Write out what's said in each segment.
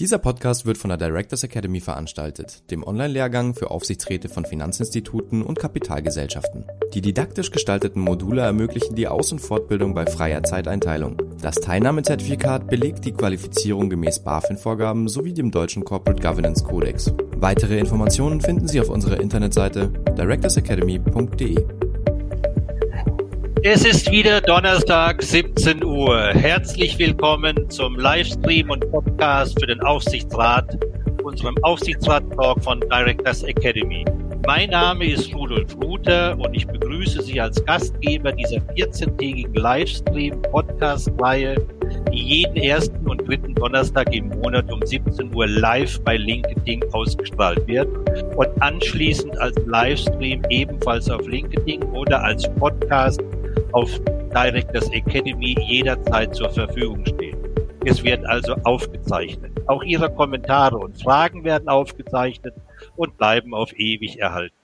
Dieser Podcast wird von der Directors Academy veranstaltet, dem Online-Lehrgang für Aufsichtsräte von Finanzinstituten und Kapitalgesellschaften. Die didaktisch gestalteten Module ermöglichen die Aus- und Fortbildung bei freier Zeiteinteilung. Das Teilnahmezertifikat belegt die Qualifizierung gemäß BaFin-Vorgaben sowie dem deutschen Corporate Governance Codex. Weitere Informationen finden Sie auf unserer Internetseite directorsacademy.de. Es ist wieder Donnerstag, 17 Uhr. Herzlich willkommen zum Livestream und Podcast für den Aufsichtsrat, unserem Aufsichtsrat-Talk von Directors Academy. Mein Name ist Rudolf Ruther und ich begrüße Sie als Gastgeber dieser 14-tägigen Livestream-Podcast-Reihe, die jeden ersten und dritten Donnerstag im Monat um 17 Uhr live bei LinkedIn ausgestrahlt wird und anschließend als Livestream ebenfalls auf LinkedIn oder als Podcast auf Directors Academy jederzeit zur Verfügung stehen. Es wird also aufgezeichnet. Auch Ihre Kommentare und Fragen werden aufgezeichnet und bleiben auf ewig erhalten.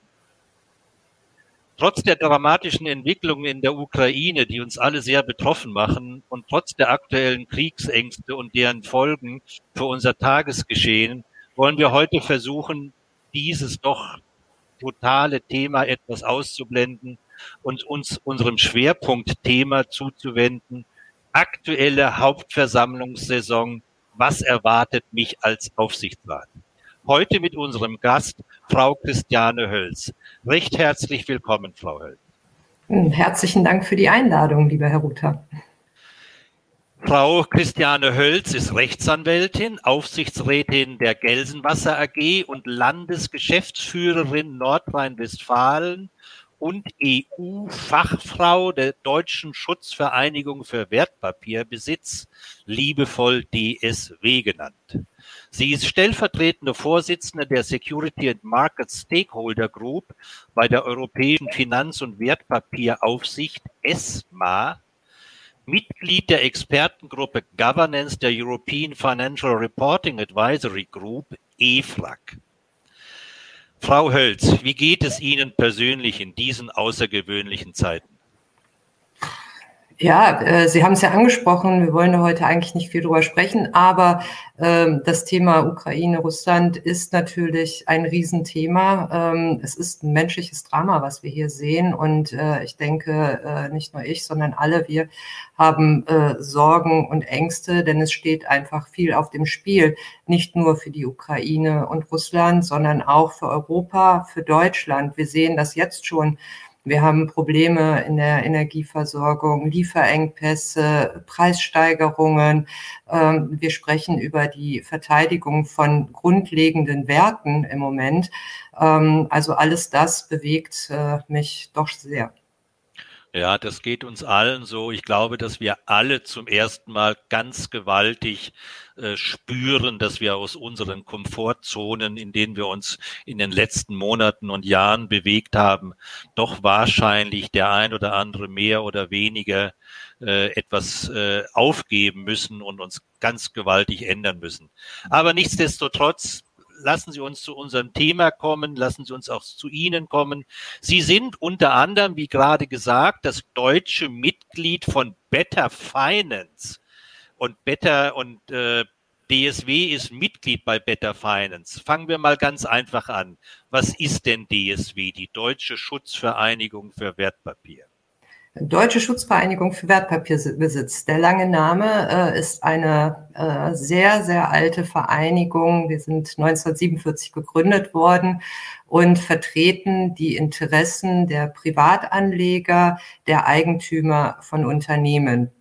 Trotz der dramatischen Entwicklungen in der Ukraine, die uns alle sehr betroffen machen, und trotz der aktuellen Kriegsängste und deren Folgen für unser Tagesgeschehen, wollen wir heute versuchen, dieses doch totale Thema etwas auszublenden und uns unserem Schwerpunktthema zuzuwenden. Aktuelle Hauptversammlungssaison. Was erwartet mich als Aufsichtsrat? Heute mit unserem Gast, Frau Christiane Hölz. Recht herzlich willkommen, Frau Hölz. Herzlichen Dank für die Einladung, lieber Herr Ruther. Frau Christiane Hölz ist Rechtsanwältin, Aufsichtsrätin der Gelsenwasser AG und Landesgeschäftsführerin Nordrhein-Westfalen und EU-Fachfrau der Deutschen Schutzvereinigung für Wertpapierbesitz, liebevoll DSW genannt. Sie ist stellvertretende Vorsitzende der Security and Market Stakeholder Group bei der Europäischen Finanz- und Wertpapieraufsicht ESMA, Mitglied der Expertengruppe Governance der European Financial Reporting Advisory Group, EFRAG. Frau Hölz, wie geht es Ihnen persönlich in diesen außergewöhnlichen Zeiten? Ja, äh, Sie haben es ja angesprochen, wir wollen heute eigentlich nicht viel drüber sprechen, aber ähm, das Thema Ukraine, Russland ist natürlich ein Riesenthema. Ähm, es ist ein menschliches Drama, was wir hier sehen und äh, ich denke, äh, nicht nur ich, sondern alle wir haben äh, Sorgen und Ängste, denn es steht einfach viel auf dem Spiel, nicht nur für die Ukraine und Russland, sondern auch für Europa, für Deutschland. Wir sehen das jetzt schon wir haben Probleme in der Energieversorgung, Lieferengpässe, Preissteigerungen. Ähm, wir sprechen über die Verteidigung von grundlegenden Werten im Moment. Ähm, also alles das bewegt äh, mich doch sehr. Ja, das geht uns allen so. Ich glaube, dass wir alle zum ersten Mal ganz gewaltig äh, spüren, dass wir aus unseren Komfortzonen, in denen wir uns in den letzten Monaten und Jahren bewegt haben, doch wahrscheinlich der ein oder andere mehr oder weniger äh, etwas äh, aufgeben müssen und uns ganz gewaltig ändern müssen. Aber nichtsdestotrotz lassen Sie uns zu unserem Thema kommen, lassen Sie uns auch zu Ihnen kommen. Sie sind unter anderem, wie gerade gesagt, das deutsche Mitglied von Better Finance und Better und äh, DSW ist Mitglied bei Better Finance. Fangen wir mal ganz einfach an. Was ist denn DSW, die Deutsche Schutzvereinigung für Wertpapier? Deutsche Schutzvereinigung für Wertpapierbesitz. Der lange Name äh, ist eine äh, sehr, sehr alte Vereinigung. Wir sind 1947 gegründet worden und vertreten die Interessen der Privatanleger, der Eigentümer von Unternehmen.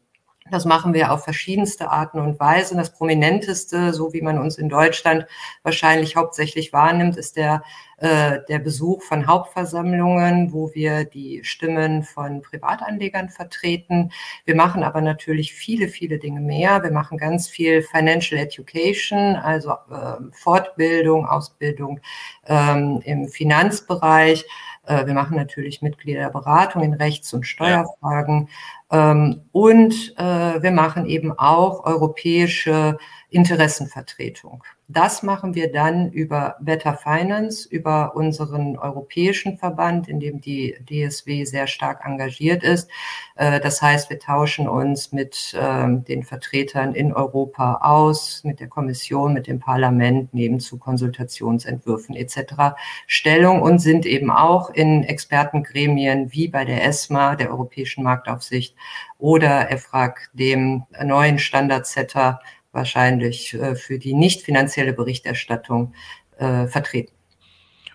Das machen wir auf verschiedenste Arten und Weisen. Das prominenteste, so wie man uns in Deutschland wahrscheinlich hauptsächlich wahrnimmt, ist der, äh, der Besuch von Hauptversammlungen, wo wir die Stimmen von Privatanlegern vertreten. Wir machen aber natürlich viele, viele Dinge mehr. Wir machen ganz viel Financial Education, also äh, Fortbildung, Ausbildung ähm, im Finanzbereich. Äh, wir machen natürlich Mitgliederberatung in Rechts- und Steuerfragen. Ähm, und äh, wir machen eben auch europäische Interessenvertretung. Das machen wir dann über Better Finance, über unseren europäischen Verband, in dem die DSW sehr stark engagiert ist. Äh, das heißt, wir tauschen uns mit ähm, den Vertretern in Europa aus, mit der Kommission, mit dem Parlament, nehmen zu Konsultationsentwürfen etc. Stellung und sind eben auch in Expertengremien wie bei der ESMA, der Europäischen Marktaufsicht, oder EFRAG, dem neuen Standardsetter wahrscheinlich äh, für die nicht finanzielle Berichterstattung äh, vertreten.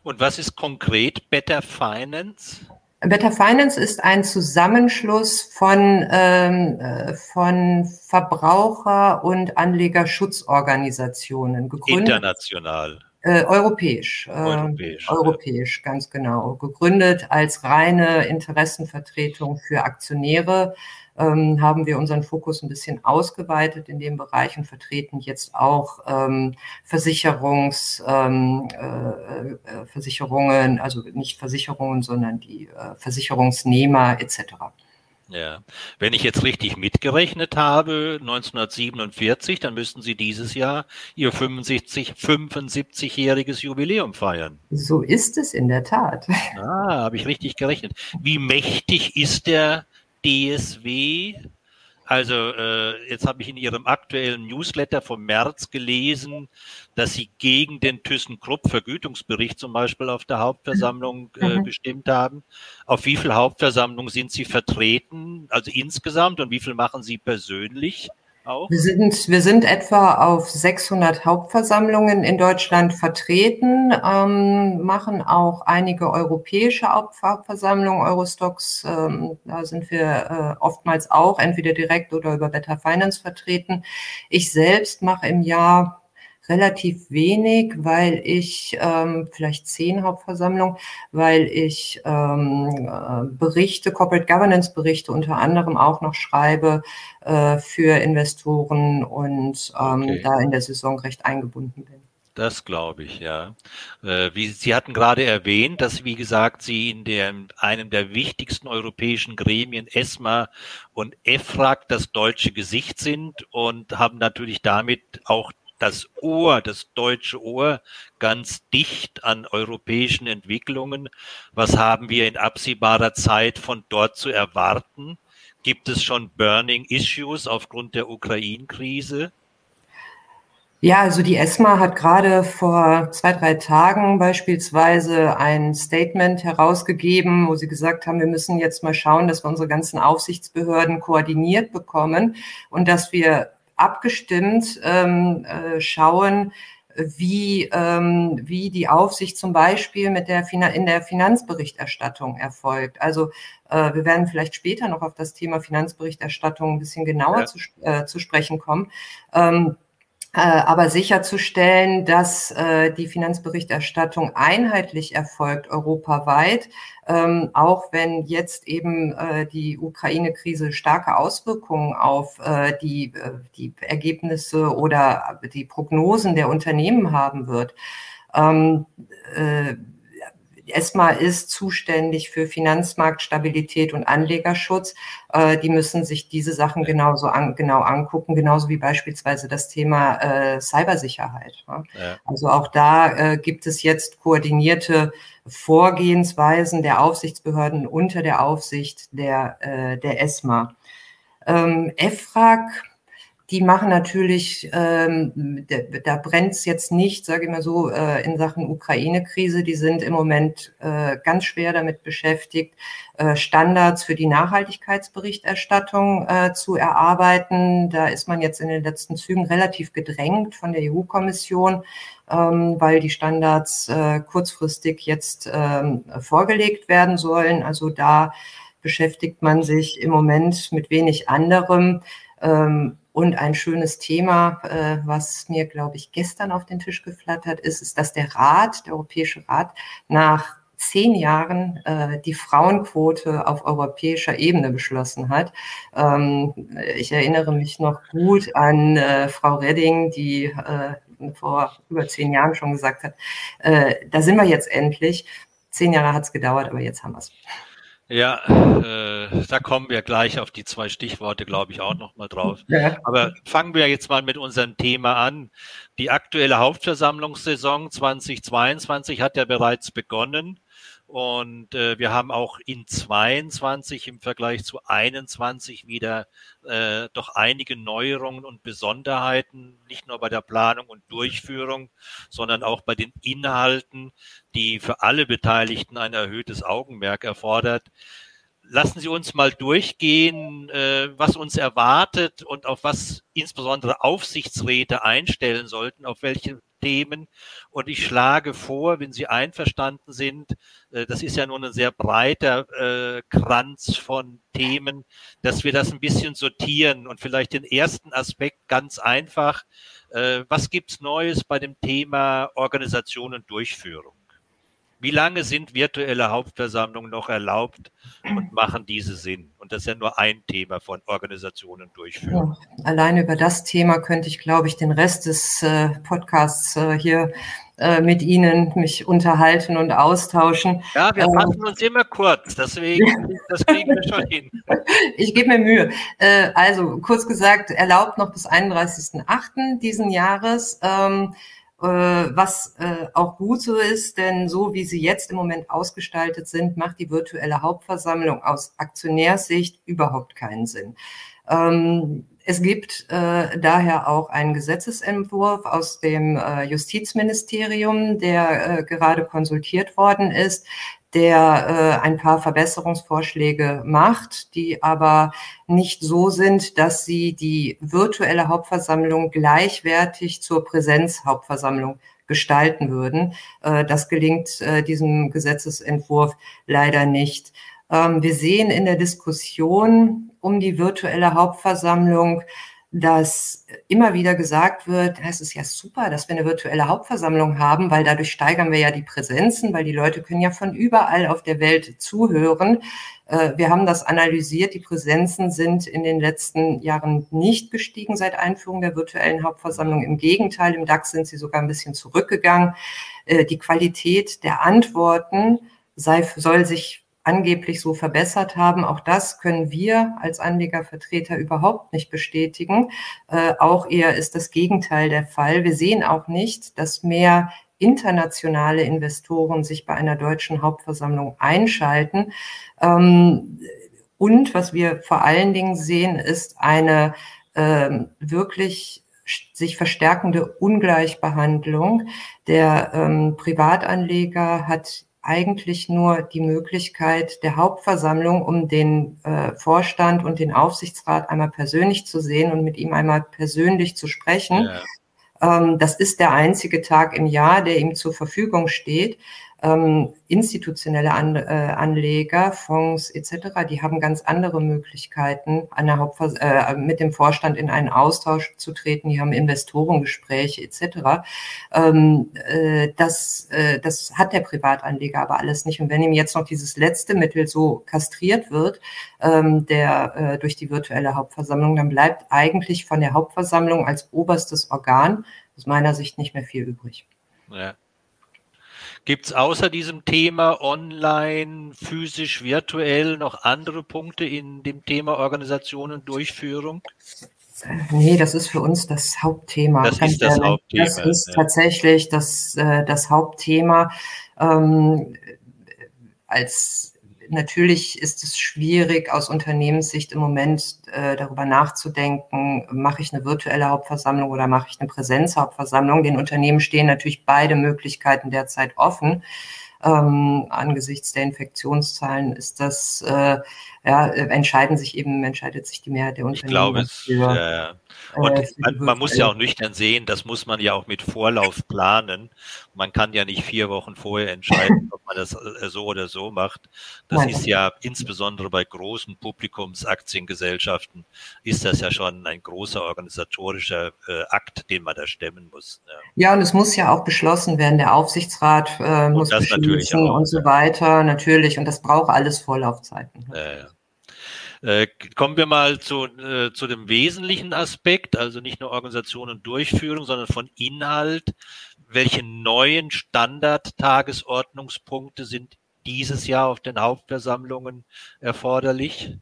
Und was ist konkret Better Finance? Better Finance ist ein Zusammenschluss von, ähm, äh, von Verbraucher- und Anlegerschutzorganisationen. Gegründet, International. Äh, europäisch. Äh, europäisch, europäisch ja. ganz genau. Gegründet als reine Interessenvertretung für Aktionäre ähm, haben wir unseren Fokus ein bisschen ausgeweitet in dem Bereich und vertreten jetzt auch ähm, Versicherungs, ähm, äh, äh, Versicherungen, also nicht Versicherungen, sondern die äh, Versicherungsnehmer etc. Ja, wenn ich jetzt richtig mitgerechnet habe, 1947, dann müssten Sie dieses Jahr Ihr 65, 75-jähriges Jubiläum feiern. So ist es in der Tat. Ah, habe ich richtig gerechnet. Wie mächtig ist der DSW. Also äh, jetzt habe ich in Ihrem aktuellen Newsletter vom März gelesen, dass Sie gegen den ThyssenKrupp Vergütungsbericht zum Beispiel auf der Hauptversammlung äh, mhm. bestimmt haben. Auf wie viel Hauptversammlungen sind Sie vertreten, also insgesamt und wie viel machen Sie persönlich? Auch? Wir sind, wir sind etwa auf 600 Hauptversammlungen in Deutschland vertreten, ähm, machen auch einige europäische Hauptversammlungen, Eurostox, ähm, da sind wir äh, oftmals auch entweder direkt oder über Better Finance vertreten. Ich selbst mache im Jahr relativ wenig, weil ich ähm, vielleicht zehn Hauptversammlungen, weil ich ähm, äh, Berichte, Corporate Governance Berichte unter anderem auch noch schreibe äh, für Investoren und ähm, okay. da in der Saison recht eingebunden bin. Das glaube ich, ja. Äh, wie, Sie hatten gerade erwähnt, dass, wie gesagt, Sie in der, einem der wichtigsten europäischen Gremien, ESMA und EFRAG, das deutsche Gesicht sind und haben natürlich damit auch das Ohr, das deutsche Ohr ganz dicht an europäischen Entwicklungen. Was haben wir in absehbarer Zeit von dort zu erwarten? Gibt es schon Burning Issues aufgrund der Ukraine-Krise? Ja, also die ESMA hat gerade vor zwei, drei Tagen beispielsweise ein Statement herausgegeben, wo sie gesagt haben, wir müssen jetzt mal schauen, dass wir unsere ganzen Aufsichtsbehörden koordiniert bekommen und dass wir abgestimmt ähm, äh, schauen, wie, ähm, wie die Aufsicht zum Beispiel mit der in der Finanzberichterstattung erfolgt. Also äh, wir werden vielleicht später noch auf das Thema Finanzberichterstattung ein bisschen genauer ja. zu, äh, zu sprechen kommen. Ähm, äh, aber sicherzustellen, dass äh, die Finanzberichterstattung einheitlich erfolgt, europaweit, ähm, auch wenn jetzt eben äh, die Ukraine-Krise starke Auswirkungen auf äh, die, äh, die Ergebnisse oder die Prognosen der Unternehmen haben wird. Ähm, äh, ESMA ist zuständig für Finanzmarktstabilität und Anlegerschutz. Äh, die müssen sich diese Sachen genauso an, genau angucken, genauso wie beispielsweise das Thema äh, Cybersicherheit. Ja. Also auch da äh, gibt es jetzt koordinierte Vorgehensweisen der Aufsichtsbehörden unter der Aufsicht der, äh, der ESMA. Ähm, EFRAG die machen natürlich, ähm, da, brennt es jetzt nicht, sage ich mal so, äh, in Sachen Ukraine-Krise. Die sind im Moment äh, ganz schwer damit beschäftigt, äh, Standards für die Nachhaltigkeitsberichterstattung äh, zu erarbeiten. Da ist man jetzt in den letzten Zügen relativ gedrängt von der EU-Kommission, ähm, weil die Standards äh, kurzfristig jetzt ähm, vorgelegt werden sollen. Also da beschäftigt man sich im Moment mit wenig anderem. Ähm, und ein schönes Thema, äh, was mir, glaube ich, gestern auf den Tisch geflattert ist, ist, dass der Rat, der Europäische Rat, nach zehn Jahren äh, die Frauenquote auf europäischer Ebene beschlossen hat. Ähm, ich erinnere mich noch gut an äh, Frau Redding, die äh, vor über zehn Jahren schon gesagt hat, äh, da sind wir jetzt endlich. Zehn Jahre hat es gedauert, aber jetzt haben wir es. Ja, äh, da kommen wir gleich auf die zwei Stichworte, glaube ich, auch noch mal drauf. Ja. Aber fangen wir jetzt mal mit unserem Thema an. Die aktuelle Hauptversammlungssaison 2022 hat ja bereits begonnen. Und äh, wir haben auch in 22 im Vergleich zu 21 wieder äh, doch einige Neuerungen und Besonderheiten, nicht nur bei der Planung und Durchführung, sondern auch bei den Inhalten, die für alle Beteiligten ein erhöhtes Augenmerk erfordert. Lassen Sie uns mal durchgehen, äh, was uns erwartet und auf was insbesondere Aufsichtsräte einstellen sollten, auf welche Themen. Und ich schlage vor, wenn Sie einverstanden sind, äh, das ist ja nun ein sehr breiter äh, Kranz von Themen, dass wir das ein bisschen sortieren und vielleicht den ersten Aspekt ganz einfach. Äh, was gibt's Neues bei dem Thema Organisation und Durchführung? Wie lange sind virtuelle Hauptversammlungen noch erlaubt und machen diese Sinn? Und das ist ja nur ein Thema von Organisationen durchführen. Ja, alleine über das Thema könnte ich, glaube ich, den Rest des äh, Podcasts äh, hier äh, mit Ihnen mich unterhalten und austauschen. Ja, wir fassen ähm, uns immer kurz, deswegen, das kriegen wir schon hin. Ich gebe mir Mühe. Äh, also, kurz gesagt, erlaubt noch bis 31.08. diesen Jahres. Ähm, äh, was äh, auch gut so ist, denn so wie sie jetzt im Moment ausgestaltet sind, macht die virtuelle Hauptversammlung aus Aktionärssicht überhaupt keinen Sinn. Ähm, es gibt äh, daher auch einen Gesetzesentwurf aus dem äh, Justizministerium, der äh, gerade konsultiert worden ist, der äh, ein paar Verbesserungsvorschläge macht, die aber nicht so sind, dass sie die virtuelle Hauptversammlung gleichwertig zur Präsenzhauptversammlung gestalten würden. Äh, das gelingt äh, diesem Gesetzesentwurf leider nicht. Ähm, wir sehen in der Diskussion um die virtuelle Hauptversammlung dass immer wieder gesagt wird, es ist ja super, dass wir eine virtuelle Hauptversammlung haben, weil dadurch steigern wir ja die Präsenzen, weil die Leute können ja von überall auf der Welt zuhören. Äh, wir haben das analysiert. Die Präsenzen sind in den letzten Jahren nicht gestiegen seit Einführung der virtuellen Hauptversammlung. Im Gegenteil, im DAX sind sie sogar ein bisschen zurückgegangen. Äh, die Qualität der Antworten sei, soll sich angeblich so verbessert haben. Auch das können wir als Anlegervertreter überhaupt nicht bestätigen. Äh, auch eher ist das Gegenteil der Fall. Wir sehen auch nicht, dass mehr internationale Investoren sich bei einer deutschen Hauptversammlung einschalten. Ähm, und was wir vor allen Dingen sehen, ist eine äh, wirklich sich verstärkende Ungleichbehandlung. Der ähm, Privatanleger hat eigentlich nur die Möglichkeit der Hauptversammlung, um den äh, Vorstand und den Aufsichtsrat einmal persönlich zu sehen und mit ihm einmal persönlich zu sprechen. Ja. Ähm, das ist der einzige Tag im Jahr, der ihm zur Verfügung steht ähm, institutionelle An äh, Anleger, Fonds etc., die haben ganz andere Möglichkeiten, an der äh, mit dem Vorstand in einen Austausch zu treten. Die haben Investorengespräche etc. Ähm, äh, das, äh, das hat der Privatanleger aber alles nicht. Und wenn ihm jetzt noch dieses letzte Mittel so kastriert wird, ähm, der äh, durch die virtuelle Hauptversammlung, dann bleibt eigentlich von der Hauptversammlung als oberstes Organ aus meiner Sicht nicht mehr viel übrig. Ja. Gibt es außer diesem Thema online, physisch, virtuell noch andere Punkte in dem Thema Organisation und Durchführung? Nee, das ist für uns das Hauptthema. Das ist das Hauptthema. Das ist ja. tatsächlich das, äh, das Hauptthema. Ähm, als natürlich ist es schwierig, aus Unternehmenssicht im Moment äh, darüber nachzudenken, mache ich eine virtuelle Hauptversammlung oder mache ich eine Präsenzhauptversammlung. Den Unternehmen stehen natürlich beide Möglichkeiten derzeit offen. Ähm, angesichts der Infektionszahlen ist das, äh, ja, entscheiden sich eben, entscheidet sich die Mehrheit der Unternehmen. Ich glaube, es, äh, und äh, man, man muss ja auch nüchtern sehen, das muss man ja auch mit Vorlauf planen. Man kann ja nicht vier Wochen vorher entscheiden, ob man das äh, so oder so macht. Das Nein. ist ja insbesondere bei großen Publikumsaktiengesellschaften ist das ja schon ein großer organisatorischer äh, Akt, den man da stemmen muss. Ja. ja. und es muss ja auch beschlossen werden. Der Aufsichtsrat äh, muss beschließen und so weiter, natürlich. Und das braucht alles Vorlaufzeiten. Ja, ja. Äh, kommen wir mal zu, äh, zu dem wesentlichen Aspekt, also nicht nur Organisation und Durchführung, sondern von Inhalt. Welche neuen Standard-Tagesordnungspunkte sind dieses Jahr auf den Hauptversammlungen erforderlich?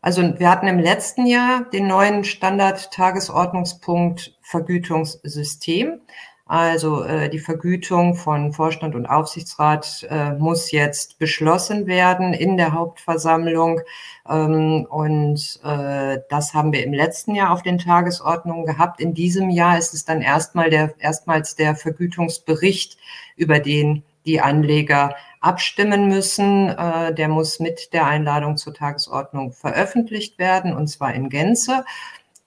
Also wir hatten im letzten Jahr den neuen Standard-Tagesordnungspunkt Vergütungssystem. Also äh, die Vergütung von Vorstand und Aufsichtsrat äh, muss jetzt beschlossen werden in der Hauptversammlung. Ähm, und äh, das haben wir im letzten Jahr auf den Tagesordnungen gehabt. In diesem Jahr ist es dann erstmal der, erstmals der Vergütungsbericht, über den die Anleger abstimmen müssen. Äh, der muss mit der Einladung zur Tagesordnung veröffentlicht werden, und zwar in Gänze.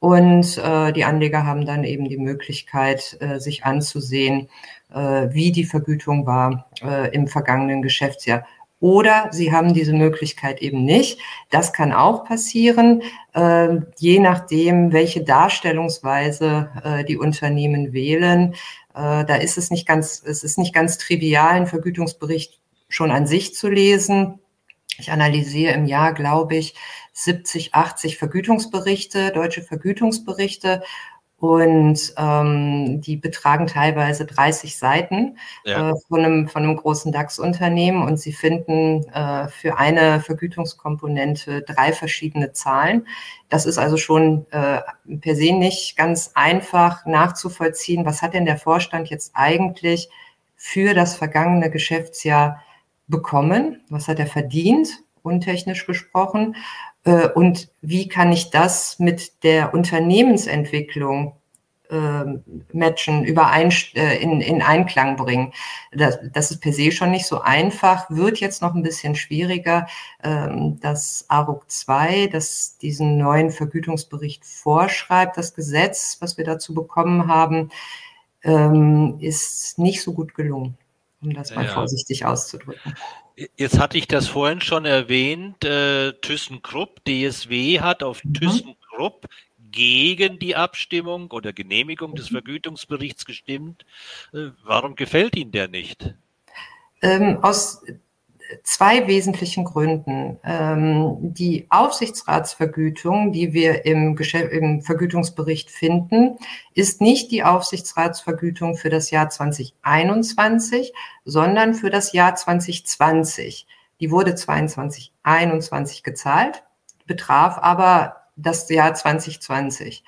Und äh, die Anleger haben dann eben die Möglichkeit, äh, sich anzusehen, äh, wie die Vergütung war äh, im vergangenen Geschäftsjahr. Oder sie haben diese Möglichkeit eben nicht. Das kann auch passieren, äh, je nachdem, welche Darstellungsweise äh, die Unternehmen wählen. Äh, da ist es nicht ganz, es ist nicht ganz trivial, einen Vergütungsbericht schon an sich zu lesen. Ich analysiere im Jahr, glaube ich, 70, 80 Vergütungsberichte, deutsche Vergütungsberichte. Und ähm, die betragen teilweise 30 Seiten ja. äh, von, einem, von einem großen DAX-Unternehmen und sie finden äh, für eine Vergütungskomponente drei verschiedene Zahlen. Das ist also schon äh, per se nicht ganz einfach nachzuvollziehen. Was hat denn der Vorstand jetzt eigentlich für das vergangene Geschäftsjahr bekommen? Was hat er verdient? untechnisch gesprochen. Äh, und wie kann ich das mit der Unternehmensentwicklung äh, matchen, überein, äh, in, in Einklang bringen. Das, das ist per se schon nicht so einfach, wird jetzt noch ein bisschen schwieriger. Ähm, das ARUG 2, das diesen neuen Vergütungsbericht vorschreibt, das Gesetz, was wir dazu bekommen haben, ähm, ist nicht so gut gelungen, um das mal ja. vorsichtig auszudrücken. Jetzt hatte ich das vorhin schon erwähnt, äh, ThyssenKrupp, DSW hat auf mhm. ThyssenKrupp gegen die Abstimmung oder Genehmigung des mhm. Vergütungsberichts gestimmt. Äh, warum gefällt Ihnen der nicht? Ähm, aus zwei wesentlichen Gründen. Ähm, die Aufsichtsratsvergütung, die wir im, im, Vergütungsbericht finden, ist nicht die Aufsichtsratsvergütung für das Jahr 2021, sondern für das Jahr 2020. Die wurde 22, 21 gezahlt, betraf aber das Jahr 2020.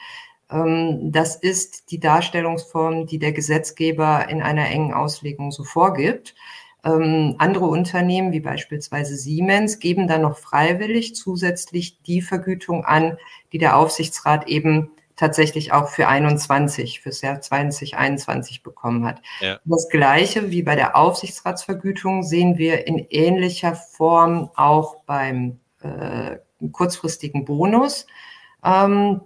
Ähm, das ist die Darstellungsform, die der Gesetzgeber in einer engen Auslegung so vorgibt. Ähm, andere Unternehmen, wie beispielsweise Siemens, geben dann noch freiwillig zusätzlich die Vergütung an, die der Aufsichtsrat eben tatsächlich auch für 21, fürs Jahr 2021 bekommen hat. Ja. Das Gleiche wie bei der Aufsichtsratsvergütung sehen wir in ähnlicher Form auch beim äh, kurzfristigen Bonus. Ähm,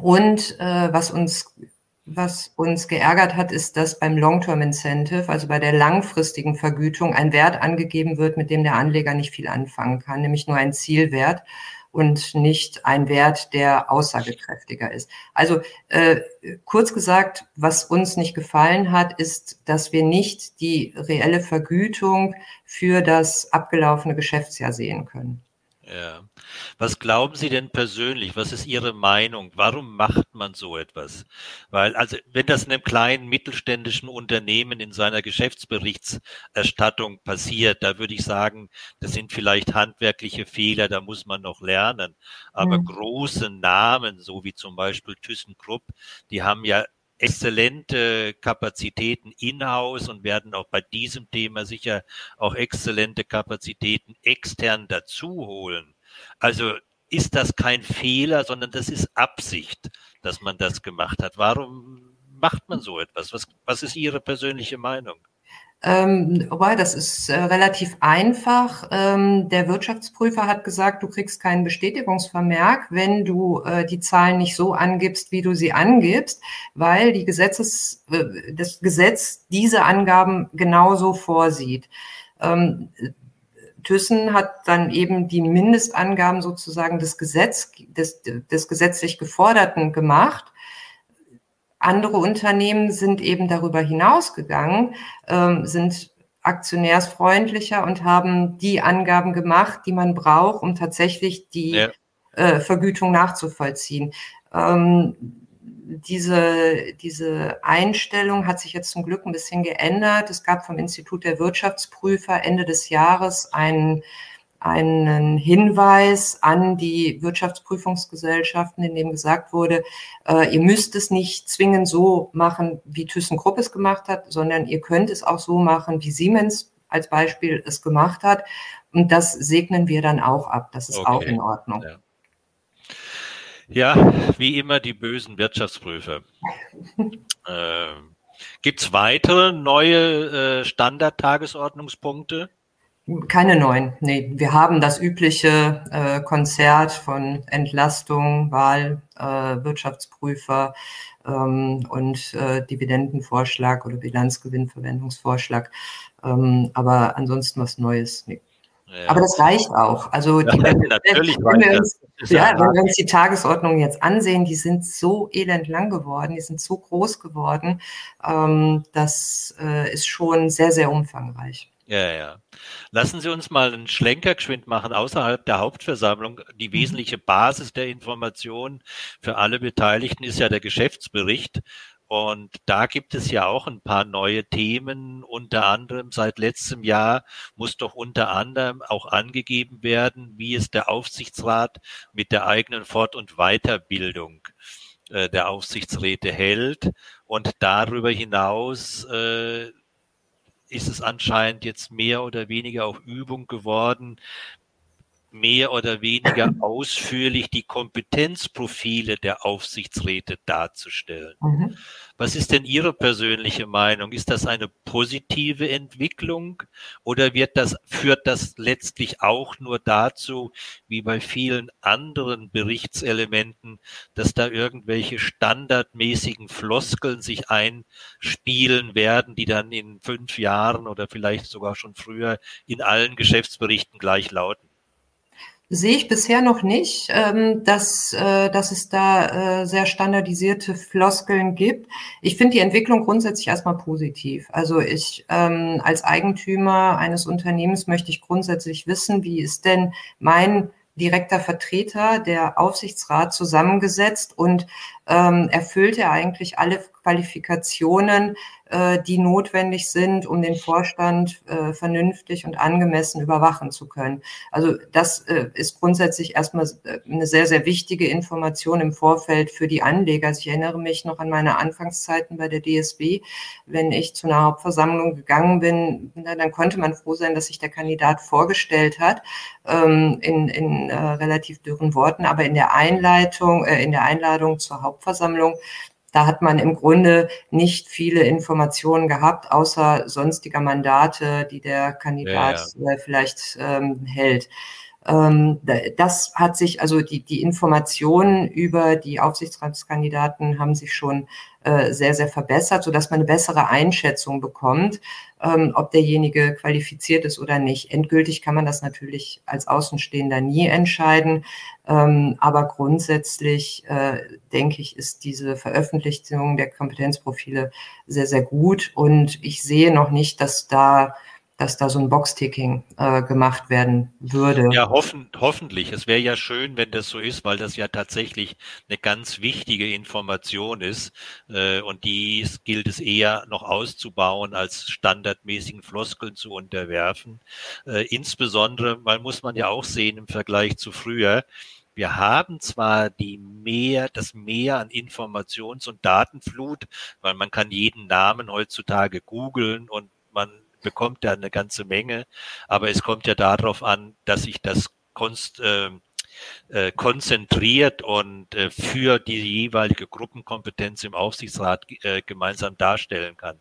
und äh, was uns was uns geärgert hat, ist, dass beim Long-Term Incentive, also bei der langfristigen Vergütung, ein Wert angegeben wird, mit dem der Anleger nicht viel anfangen kann, nämlich nur ein Zielwert und nicht ein Wert, der aussagekräftiger ist. Also äh, kurz gesagt, was uns nicht gefallen hat, ist, dass wir nicht die reelle Vergütung für das abgelaufene Geschäftsjahr sehen können. Ja. Was glauben Sie denn persönlich? Was ist Ihre Meinung? Warum macht man so etwas? Weil, also, wenn das einem kleinen mittelständischen Unternehmen in seiner Geschäftsberichtserstattung passiert, da würde ich sagen, das sind vielleicht handwerkliche Fehler, da muss man noch lernen. Aber mhm. große Namen, so wie zum Beispiel ThyssenKrupp, die haben ja exzellente Kapazitäten in-house und werden auch bei diesem Thema sicher auch exzellente Kapazitäten extern dazu holen. Also ist das kein Fehler, sondern das ist Absicht, dass man das gemacht hat. Warum macht man so etwas? Was, was ist Ihre persönliche Meinung? Ähm, wobei, das ist äh, relativ einfach. Ähm, der Wirtschaftsprüfer hat gesagt, du kriegst keinen Bestätigungsvermerk, wenn du äh, die Zahlen nicht so angibst, wie du sie angibst, weil die Gesetzes, äh, das Gesetz diese Angaben genauso vorsieht. Ähm, Thyssen hat dann eben die Mindestangaben sozusagen des Gesetz, des, des gesetzlich Geforderten gemacht andere Unternehmen sind eben darüber hinausgegangen, ähm, sind aktionärsfreundlicher und haben die Angaben gemacht, die man braucht, um tatsächlich die ja. äh, Vergütung nachzuvollziehen. Ähm, diese, diese Einstellung hat sich jetzt zum Glück ein bisschen geändert. Es gab vom Institut der Wirtschaftsprüfer Ende des Jahres einen einen Hinweis an die Wirtschaftsprüfungsgesellschaften, in dem gesagt wurde, äh, ihr müsst es nicht zwingend so machen, wie ThyssenKrupp es gemacht hat, sondern ihr könnt es auch so machen, wie Siemens als Beispiel es gemacht hat. Und das segnen wir dann auch ab. Das ist okay. auch in Ordnung. Ja. Ja, wie immer die bösen Wirtschaftsprüfer. äh, Gibt es weitere neue äh, Standard-Tagesordnungspunkte? Keine neuen, nee. Wir haben das übliche äh, Konzert von Entlastung, Wahl, äh, Wirtschaftsprüfer ähm, und äh, Dividendenvorschlag oder Bilanzgewinnverwendungsvorschlag. Ähm, aber ansonsten was Neues, nee. Ja. Aber das reicht auch. Also die, ja, natürlich wenn, wir uns, ja, wenn wir uns die Tagesordnung jetzt ansehen, die sind so elend lang geworden, die sind so groß geworden. Ähm, das äh, ist schon sehr, sehr umfangreich. Ja, ja. Lassen Sie uns mal einen Schlenker geschwind machen außerhalb der Hauptversammlung. Die mhm. wesentliche Basis der Information für alle Beteiligten ist ja der Geschäftsbericht. Und da gibt es ja auch ein paar neue Themen. Unter anderem seit letztem Jahr muss doch unter anderem auch angegeben werden, wie es der Aufsichtsrat mit der eigenen Fort- und Weiterbildung äh, der Aufsichtsräte hält. Und darüber hinaus äh, ist es anscheinend jetzt mehr oder weniger auch Übung geworden, mehr oder weniger ausführlich die Kompetenzprofile der Aufsichtsräte darzustellen. Mhm. Was ist denn Ihre persönliche Meinung? Ist das eine positive Entwicklung oder wird das, führt das letztlich auch nur dazu, wie bei vielen anderen Berichtselementen, dass da irgendwelche standardmäßigen Floskeln sich einspielen werden, die dann in fünf Jahren oder vielleicht sogar schon früher in allen Geschäftsberichten gleich lauten? Sehe ich bisher noch nicht, ähm, dass, äh, dass es da äh, sehr standardisierte Floskeln gibt. Ich finde die Entwicklung grundsätzlich erstmal positiv. Also ich ähm, als Eigentümer eines Unternehmens möchte ich grundsätzlich wissen, wie ist denn mein direkter Vertreter, der Aufsichtsrat zusammengesetzt und ähm, erfüllt er eigentlich alle Qualifikationen, äh, die notwendig sind, um den Vorstand äh, vernünftig und angemessen überwachen zu können. Also das äh, ist grundsätzlich erstmal eine sehr, sehr wichtige Information im Vorfeld für die Anleger. Also ich erinnere mich noch an meine Anfangszeiten bei der DSB. Wenn ich zu einer Hauptversammlung gegangen bin, dann konnte man froh sein, dass sich der Kandidat vorgestellt hat ähm, in, in relativ dürren Worten. Aber in der Einleitung, in der Einladung zur Hauptversammlung da hat man im Grunde nicht viele Informationen gehabt, außer sonstiger Mandate, die der Kandidat ja, ja. vielleicht ähm, hält. Ähm, das hat sich, also die, die Informationen über die Aufsichtsratskandidaten haben sich schon äh, sehr, sehr verbessert, sodass man eine bessere Einschätzung bekommt, ähm, ob derjenige qualifiziert ist oder nicht. Endgültig kann man das natürlich als Außenstehender nie entscheiden. Ähm, aber grundsätzlich, äh, denke ich, ist diese Veröffentlichung der Kompetenzprofile sehr, sehr gut. Und ich sehe noch nicht, dass da dass da so ein Box-Ticking äh, gemacht werden würde. Ja, hoffen, hoffentlich. Es wäre ja schön, wenn das so ist, weil das ja tatsächlich eine ganz wichtige Information ist äh, und die gilt es eher noch auszubauen, als standardmäßigen Floskeln zu unterwerfen. Äh, insbesondere, weil muss man ja auch sehen im Vergleich zu früher, wir haben zwar die mehr, das Mehr an Informations- und Datenflut, weil man kann jeden Namen heutzutage googeln und man bekommt ja eine ganze Menge, aber es kommt ja darauf an, dass ich das konst, äh, äh, konzentriert und äh, für die jeweilige Gruppenkompetenz im Aufsichtsrat äh, gemeinsam darstellen kann.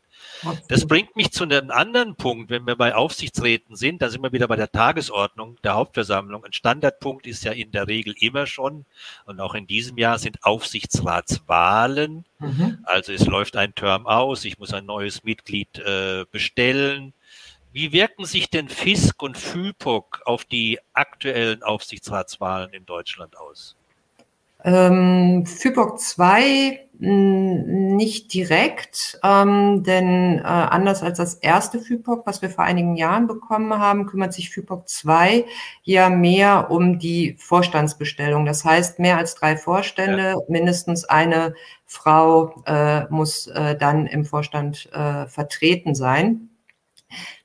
Das bringt mich zu einem anderen Punkt, wenn wir bei Aufsichtsräten sind, da sind wir wieder bei der Tagesordnung der Hauptversammlung. Ein Standardpunkt ist ja in der Regel immer schon, und auch in diesem Jahr sind Aufsichtsratswahlen. Mhm. Also es läuft ein Term aus, ich muss ein neues Mitglied äh, bestellen. Wie wirken sich denn Fisk und FIPOC auf die aktuellen Aufsichtsratswahlen in Deutschland aus? Ähm, FIPOC 2 nicht direkt, ähm, denn äh, anders als das erste FIPOC, was wir vor einigen Jahren bekommen haben, kümmert sich FIPOC 2 ja mehr um die Vorstandsbestellung. Das heißt, mehr als drei Vorstände, ja. mindestens eine Frau äh, muss äh, dann im Vorstand äh, vertreten sein.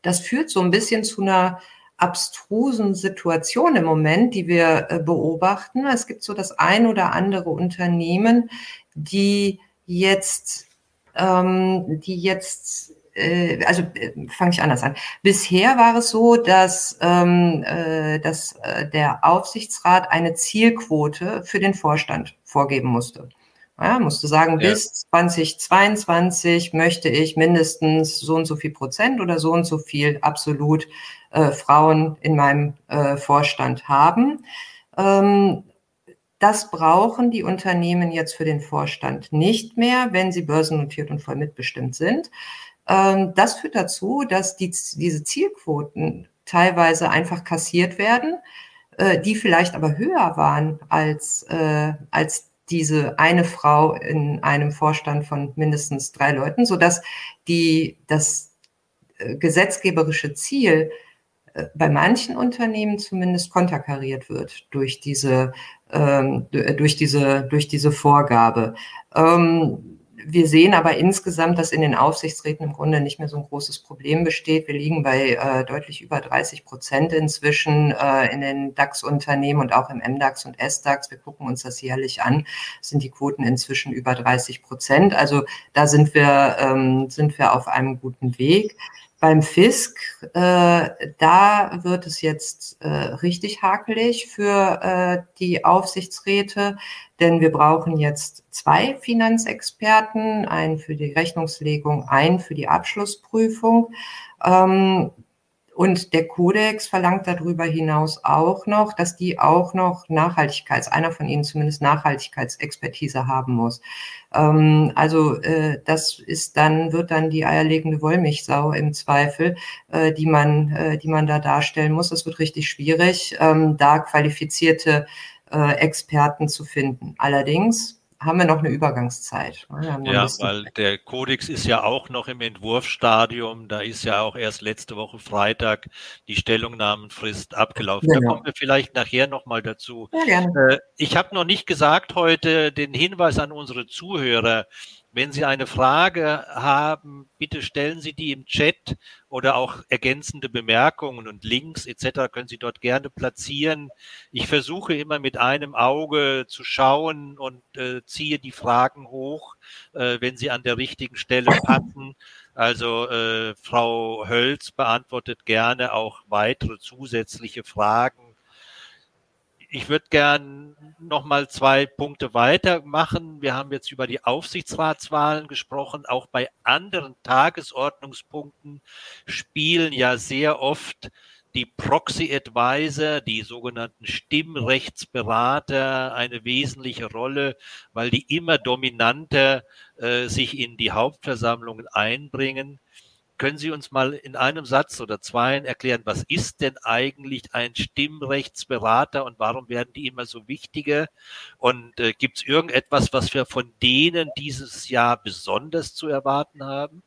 Das führt so ein bisschen zu einer abstrusen Situation im Moment, die wir äh, beobachten. Es gibt so das ein oder andere Unternehmen, die jetzt, ähm, die jetzt äh, also äh, fange ich anders an. Bisher war es so, dass, ähm, äh, dass äh, der Aufsichtsrat eine Zielquote für den Vorstand vorgeben musste. Ja, musste sagen, ja. bis 2022 möchte ich mindestens so und so viel Prozent oder so und so viel absolut äh, Frauen in meinem äh, Vorstand haben. Ähm, das brauchen die Unternehmen jetzt für den Vorstand nicht mehr, wenn sie börsennotiert und voll mitbestimmt sind. Ähm, das führt dazu, dass die, diese Zielquoten teilweise einfach kassiert werden, äh, die vielleicht aber höher waren als, äh, als diese eine Frau in einem Vorstand von mindestens drei Leuten, sodass die, das äh, gesetzgeberische Ziel äh, bei manchen Unternehmen zumindest konterkariert wird durch diese, ähm, durch diese, durch diese Vorgabe. Ähm, wir sehen aber insgesamt, dass in den Aufsichtsräten im Grunde nicht mehr so ein großes Problem besteht. Wir liegen bei äh, deutlich über 30 Prozent inzwischen äh, in den DAX-Unternehmen und auch im MDAX und SDAX. Wir gucken uns das jährlich an, sind die Quoten inzwischen über 30 Prozent. Also da sind wir, ähm, sind wir auf einem guten Weg. Beim Fisk, äh, da wird es jetzt äh, richtig hakelig für äh, die Aufsichtsräte, denn wir brauchen jetzt zwei Finanzexperten, einen für die Rechnungslegung, einen für die Abschlussprüfung. Ähm, und der Kodex verlangt darüber hinaus auch noch, dass die auch noch Nachhaltigkeits, einer von ihnen zumindest Nachhaltigkeitsexpertise haben muss. Ähm, also äh, das ist dann, wird dann die eierlegende Wollmilchsau im Zweifel, äh, die man, äh, die man da darstellen muss. Es wird richtig schwierig, ähm, da qualifizierte äh, Experten zu finden. Allerdings haben wir noch eine Übergangszeit. Ja, ja weil der Kodex ist ja auch noch im Entwurfsstadium. Da ist ja auch erst letzte Woche Freitag die Stellungnahmenfrist abgelaufen. Genau. Da kommen wir vielleicht nachher nochmal dazu. Ja, gerne. Äh, ich habe noch nicht gesagt heute den Hinweis an unsere Zuhörer. Wenn Sie eine Frage haben, bitte stellen Sie die im Chat oder auch ergänzende Bemerkungen und Links etc. können Sie dort gerne platzieren. Ich versuche immer mit einem Auge zu schauen und äh, ziehe die Fragen hoch, äh, wenn sie an der richtigen Stelle passen. Also äh, Frau Hölz beantwortet gerne auch weitere zusätzliche Fragen ich würde gern noch mal zwei Punkte weitermachen. Wir haben jetzt über die Aufsichtsratswahlen gesprochen. Auch bei anderen Tagesordnungspunkten spielen ja sehr oft die Proxy Advisor, die sogenannten Stimmrechtsberater eine wesentliche Rolle, weil die immer dominanter äh, sich in die Hauptversammlungen einbringen. Können Sie uns mal in einem Satz oder zweien erklären, was ist denn eigentlich ein Stimmrechtsberater und warum werden die immer so wichtiger? Und äh, gibt es irgendetwas, was wir von denen dieses Jahr besonders zu erwarten haben?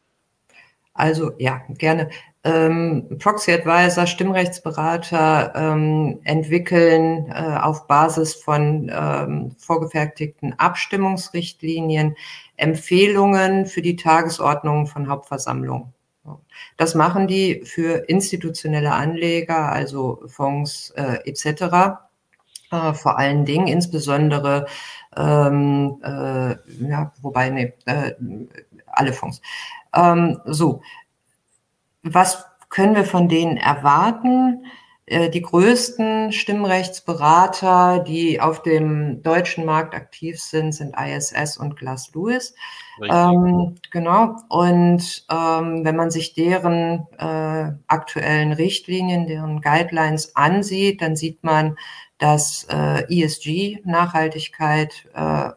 Also ja, gerne. Ähm, Proxy Advisor, Stimmrechtsberater ähm, entwickeln äh, auf Basis von ähm, vorgefertigten Abstimmungsrichtlinien Empfehlungen für die Tagesordnung von Hauptversammlungen. Das machen die für institutionelle Anleger, also Fonds äh, etc. Äh, vor allen Dingen, insbesondere, ähm, äh, ja, wobei, nee, äh, alle Fonds. Ähm, so, was können wir von denen erwarten? Äh, die größten Stimmrechtsberater, die auf dem deutschen Markt aktiv sind, sind ISS und Glass Lewis. Ähm, genau. Und ähm, wenn man sich deren äh, aktuellen Richtlinien, deren Guidelines ansieht, dann sieht man, dass äh, ESG, Nachhaltigkeit, äh,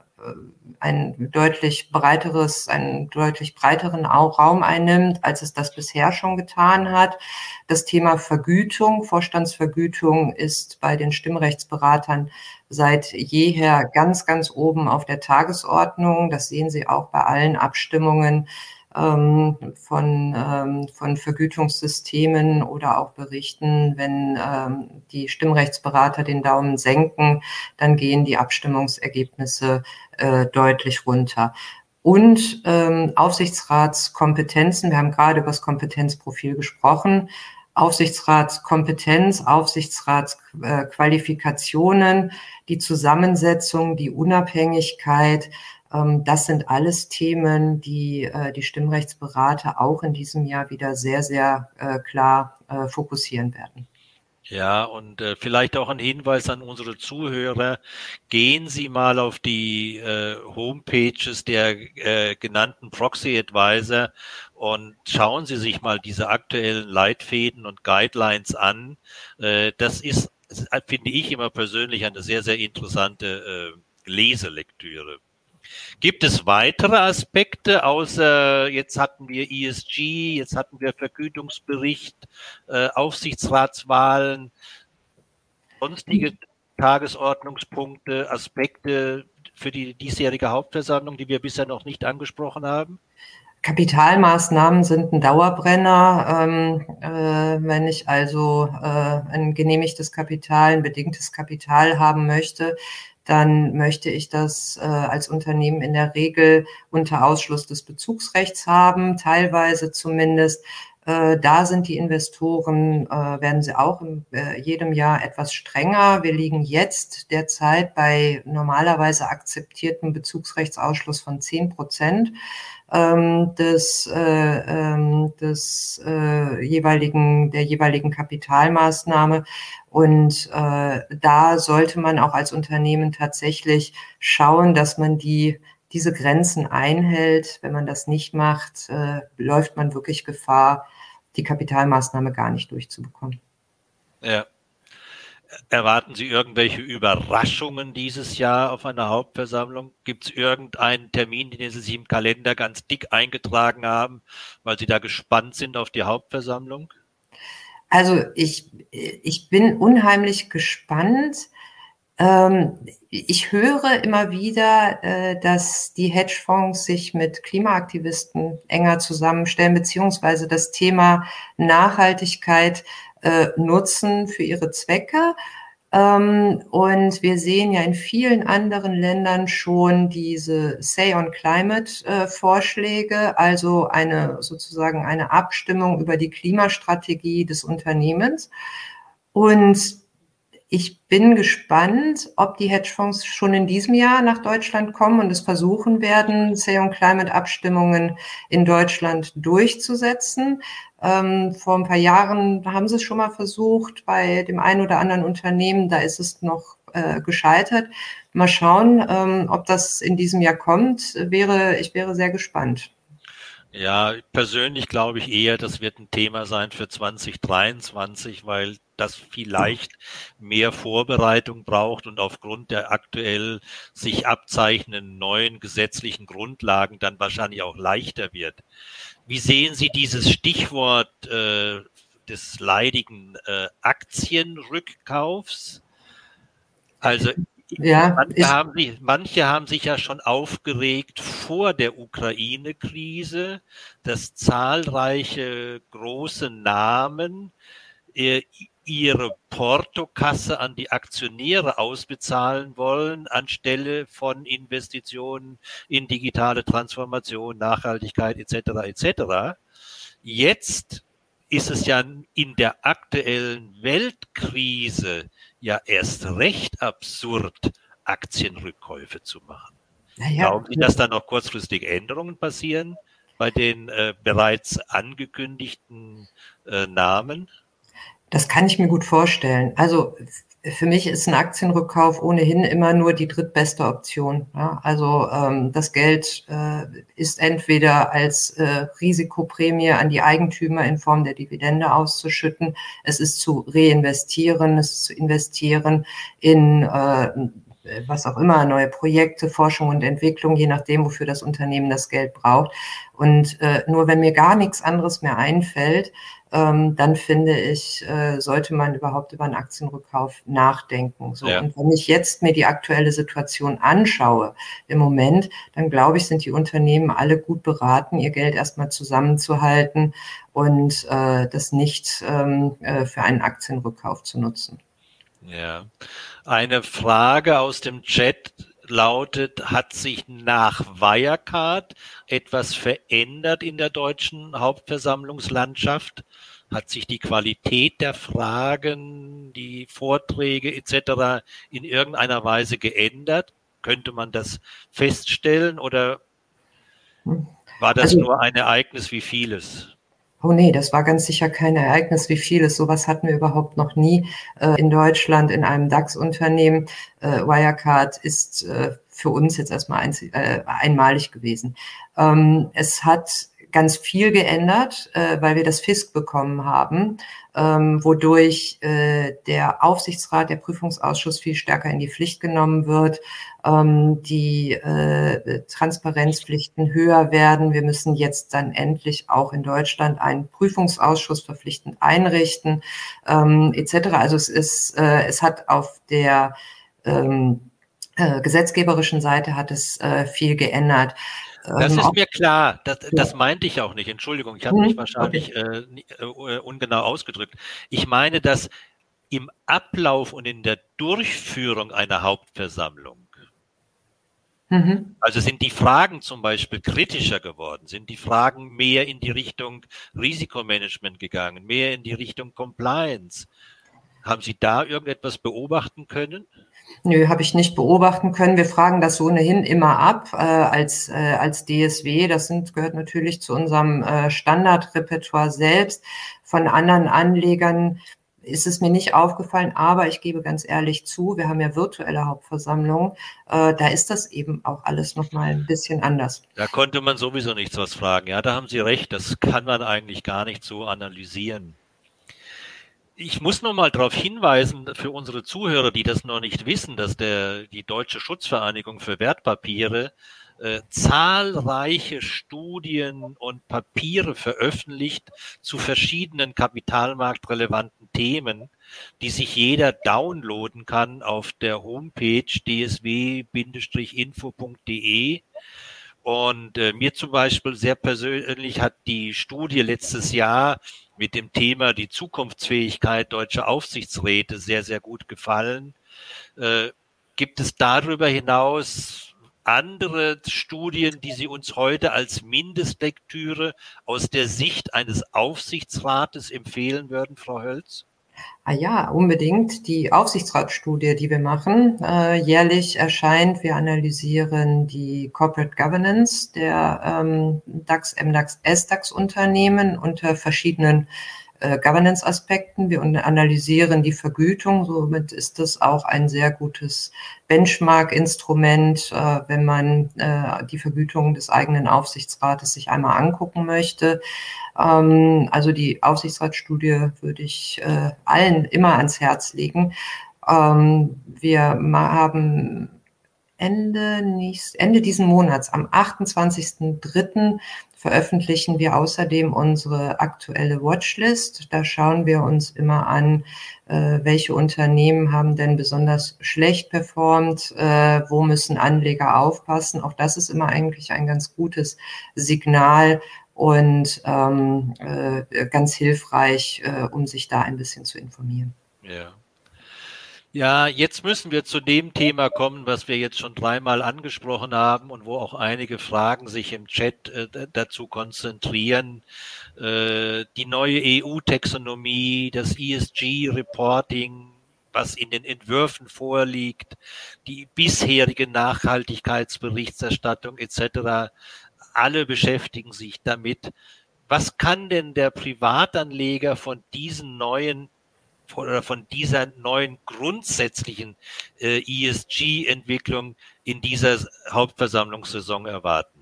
ein deutlich breiteres, einen deutlich breiteren Raum einnimmt, als es das bisher schon getan hat. Das Thema Vergütung, Vorstandsvergütung ist bei den Stimmrechtsberatern seit jeher ganz, ganz oben auf der Tagesordnung. Das sehen Sie auch bei allen Abstimmungen ähm, von, ähm, von Vergütungssystemen oder auch Berichten. Wenn ähm, die Stimmrechtsberater den Daumen senken, dann gehen die Abstimmungsergebnisse äh, deutlich runter. Und ähm, Aufsichtsratskompetenzen, wir haben gerade über das Kompetenzprofil gesprochen, Aufsichtsratskompetenz, Aufsichtsratsqualifikationen, die Zusammensetzung, die Unabhängigkeit, das sind alles Themen, die äh, die Stimmrechtsberater auch in diesem Jahr wieder sehr, sehr äh, klar äh, fokussieren werden. Ja, und äh, vielleicht auch ein Hinweis an unsere Zuhörer. Gehen Sie mal auf die äh, Homepages der äh, genannten Proxy Advisor und schauen Sie sich mal diese aktuellen Leitfäden und Guidelines an. Äh, das ist, finde ich immer persönlich, eine sehr, sehr interessante äh, Leselektüre. Gibt es weitere Aspekte außer jetzt hatten wir ESG, jetzt hatten wir Vergütungsbericht, äh, Aufsichtsratswahlen, sonstige Tagesordnungspunkte, Aspekte für die diesjährige Hauptversammlung, die wir bisher noch nicht angesprochen haben? Kapitalmaßnahmen sind ein Dauerbrenner. Ähm, äh, wenn ich also äh, ein genehmigtes Kapital, ein bedingtes Kapital haben möchte, dann möchte ich das äh, als Unternehmen in der Regel unter Ausschluss des Bezugsrechts haben, teilweise zumindest. Äh, da sind die Investoren, äh, werden sie auch in äh, jedem Jahr etwas strenger. Wir liegen jetzt derzeit bei normalerweise akzeptiertem Bezugsrechtsausschluss von 10 Prozent ähm, des, äh, ähm, des äh, jeweiligen, der jeweiligen Kapitalmaßnahme. Und äh, da sollte man auch als Unternehmen tatsächlich schauen, dass man die diese Grenzen einhält. Wenn man das nicht macht, äh, läuft man wirklich Gefahr, die Kapitalmaßnahme gar nicht durchzubekommen. Ja. Erwarten Sie irgendwelche Überraschungen dieses Jahr auf einer Hauptversammlung? Gibt es irgendeinen Termin, den Sie sich im Kalender ganz dick eingetragen haben, weil Sie da gespannt sind auf die Hauptversammlung? Also ich, ich bin unheimlich gespannt. Ähm, ich höre immer wieder, äh, dass die Hedgefonds sich mit Klimaaktivisten enger zusammenstellen, beziehungsweise das Thema Nachhaltigkeit äh, nutzen für ihre Zwecke. Ähm, und wir sehen ja in vielen anderen Ländern schon diese Say on Climate äh, also eine sozusagen eine Abstimmung über die Klimastrategie des Unternehmens. Und ich bin gespannt, ob die Hedgefonds schon in diesem Jahr nach Deutschland kommen und es versuchen werden, Say on Climate Abstimmungen in Deutschland durchzusetzen. Ähm, vor ein paar Jahren haben sie es schon mal versucht bei dem einen oder anderen Unternehmen. Da ist es noch äh, gescheitert. Mal schauen, ähm, ob das in diesem Jahr kommt. Wäre, ich wäre sehr gespannt. Ja, persönlich glaube ich eher, das wird ein Thema sein für 2023, weil das vielleicht mehr Vorbereitung braucht und aufgrund der aktuell sich abzeichnenden neuen gesetzlichen Grundlagen dann wahrscheinlich auch leichter wird. Wie sehen Sie dieses Stichwort äh, des leidigen äh, Aktienrückkaufs? Also ja, manche, haben sich, manche haben sich ja schon aufgeregt vor der Ukraine-Krise, dass zahlreiche große Namen äh, ihre Portokasse an die Aktionäre ausbezahlen wollen, anstelle von Investitionen in digitale Transformation, Nachhaltigkeit etc. etc. Jetzt ist es ja in der aktuellen Weltkrise ja erst recht absurd, Aktienrückkäufe zu machen. Naja. Glauben Sie, dass da noch kurzfristig Änderungen passieren bei den äh, bereits angekündigten äh, Namen? Das kann ich mir gut vorstellen. Also für mich ist ein Aktienrückkauf ohnehin immer nur die drittbeste Option. Ja, also ähm, das Geld äh, ist entweder als äh, Risikoprämie an die Eigentümer in Form der Dividende auszuschütten, es ist zu reinvestieren, es ist zu investieren in äh, was auch immer, neue Projekte, Forschung und Entwicklung, je nachdem, wofür das Unternehmen das Geld braucht. Und äh, nur wenn mir gar nichts anderes mehr einfällt, ähm, dann finde ich, äh, sollte man überhaupt über einen Aktienrückkauf nachdenken. So, ja. Und wenn ich jetzt mir die aktuelle Situation anschaue im Moment, dann glaube ich, sind die Unternehmen alle gut beraten, ihr Geld erstmal zusammenzuhalten und äh, das nicht ähm, äh, für einen Aktienrückkauf zu nutzen. Ja. Eine Frage aus dem Chat lautet, hat sich nach Wirecard etwas verändert in der deutschen Hauptversammlungslandschaft? Hat sich die Qualität der Fragen, die Vorträge etc. in irgendeiner Weise geändert? Könnte man das feststellen oder war das also, nur ein Ereignis wie vieles? Oh nee, das war ganz sicher kein Ereignis wie vieles. Sowas hatten wir überhaupt noch nie äh, in Deutschland in einem DAX-Unternehmen. Äh, Wirecard ist äh, für uns jetzt erstmal ein, äh, einmalig gewesen. Ähm, es hat ganz viel geändert, äh, weil wir das FISK bekommen haben, ähm, wodurch äh, der Aufsichtsrat, der Prüfungsausschuss viel stärker in die Pflicht genommen wird, ähm, die äh, Transparenzpflichten höher werden. Wir müssen jetzt dann endlich auch in Deutschland einen Prüfungsausschuss verpflichtend einrichten, ähm, etc. Also es ist, äh, es hat auf der ähm, äh, gesetzgeberischen Seite hat es äh, viel geändert. Das ähm, ist mir klar. Das, das meinte ich auch nicht. Entschuldigung, ich habe mhm. mich wahrscheinlich äh, äh, ungenau ausgedrückt. Ich meine, dass im Ablauf und in der Durchführung einer Hauptversammlung, mhm. also sind die Fragen zum Beispiel kritischer geworden, sind die Fragen mehr in die Richtung Risikomanagement gegangen, mehr in die Richtung Compliance. Haben Sie da irgendetwas beobachten können? Nö, habe ich nicht beobachten können. Wir fragen das ohnehin immer ab äh, als, äh, als DSW. Das sind, gehört natürlich zu unserem äh, Standardrepertoire selbst. Von anderen Anlegern ist es mir nicht aufgefallen, aber ich gebe ganz ehrlich zu, wir haben ja virtuelle Hauptversammlungen, äh, da ist das eben auch alles nochmal ein bisschen anders. Da konnte man sowieso nichts was fragen. Ja, da haben Sie recht, das kann man eigentlich gar nicht so analysieren ich muss noch mal darauf hinweisen für unsere Zuhörer, die das noch nicht wissen, dass der, die Deutsche Schutzvereinigung für Wertpapiere äh, zahlreiche Studien und Papiere veröffentlicht zu verschiedenen kapitalmarktrelevanten Themen, die sich jeder downloaden kann auf der Homepage dsw-info.de. Und äh, mir zum Beispiel sehr persönlich hat die Studie letztes Jahr mit dem Thema die Zukunftsfähigkeit deutscher Aufsichtsräte sehr, sehr gut gefallen. Äh, gibt es darüber hinaus andere Studien, die Sie uns heute als Mindestlektüre aus der Sicht eines Aufsichtsrates empfehlen würden, Frau Hölz? Ah ja, unbedingt. Die Aufsichtsratsstudie, die wir machen, äh, jährlich erscheint. Wir analysieren die Corporate Governance der ähm, DAX, MDAX, SDAX-Unternehmen unter verschiedenen äh, Governance-Aspekten. Wir analysieren die Vergütung. Somit ist das auch ein sehr gutes Benchmark-Instrument, äh, wenn man äh, die Vergütung des eigenen Aufsichtsrates sich einmal angucken möchte. Ähm, also die Aufsichtsratsstudie würde ich äh, allen immer ans Herz legen. Ähm, wir haben Ende, nächst, Ende diesen Monats, am 28.03. veröffentlichen wir außerdem unsere aktuelle Watchlist. Da schauen wir uns immer an, äh, welche Unternehmen haben denn besonders schlecht performt, äh, wo müssen Anleger aufpassen. Auch das ist immer eigentlich ein ganz gutes Signal und ähm, äh, ganz hilfreich, äh, um sich da ein bisschen zu informieren. Ja. Ja, jetzt müssen wir zu dem Thema kommen, was wir jetzt schon dreimal angesprochen haben und wo auch einige Fragen sich im Chat äh, dazu konzentrieren. Äh, die neue EU-Taxonomie, das ESG-Reporting, was in den Entwürfen vorliegt, die bisherige Nachhaltigkeitsberichterstattung etc alle beschäftigen sich damit. Was kann denn der Privatanleger von diesen neuen oder von dieser neuen grundsätzlichen äh, ESG-Entwicklung in dieser Hauptversammlungssaison erwarten?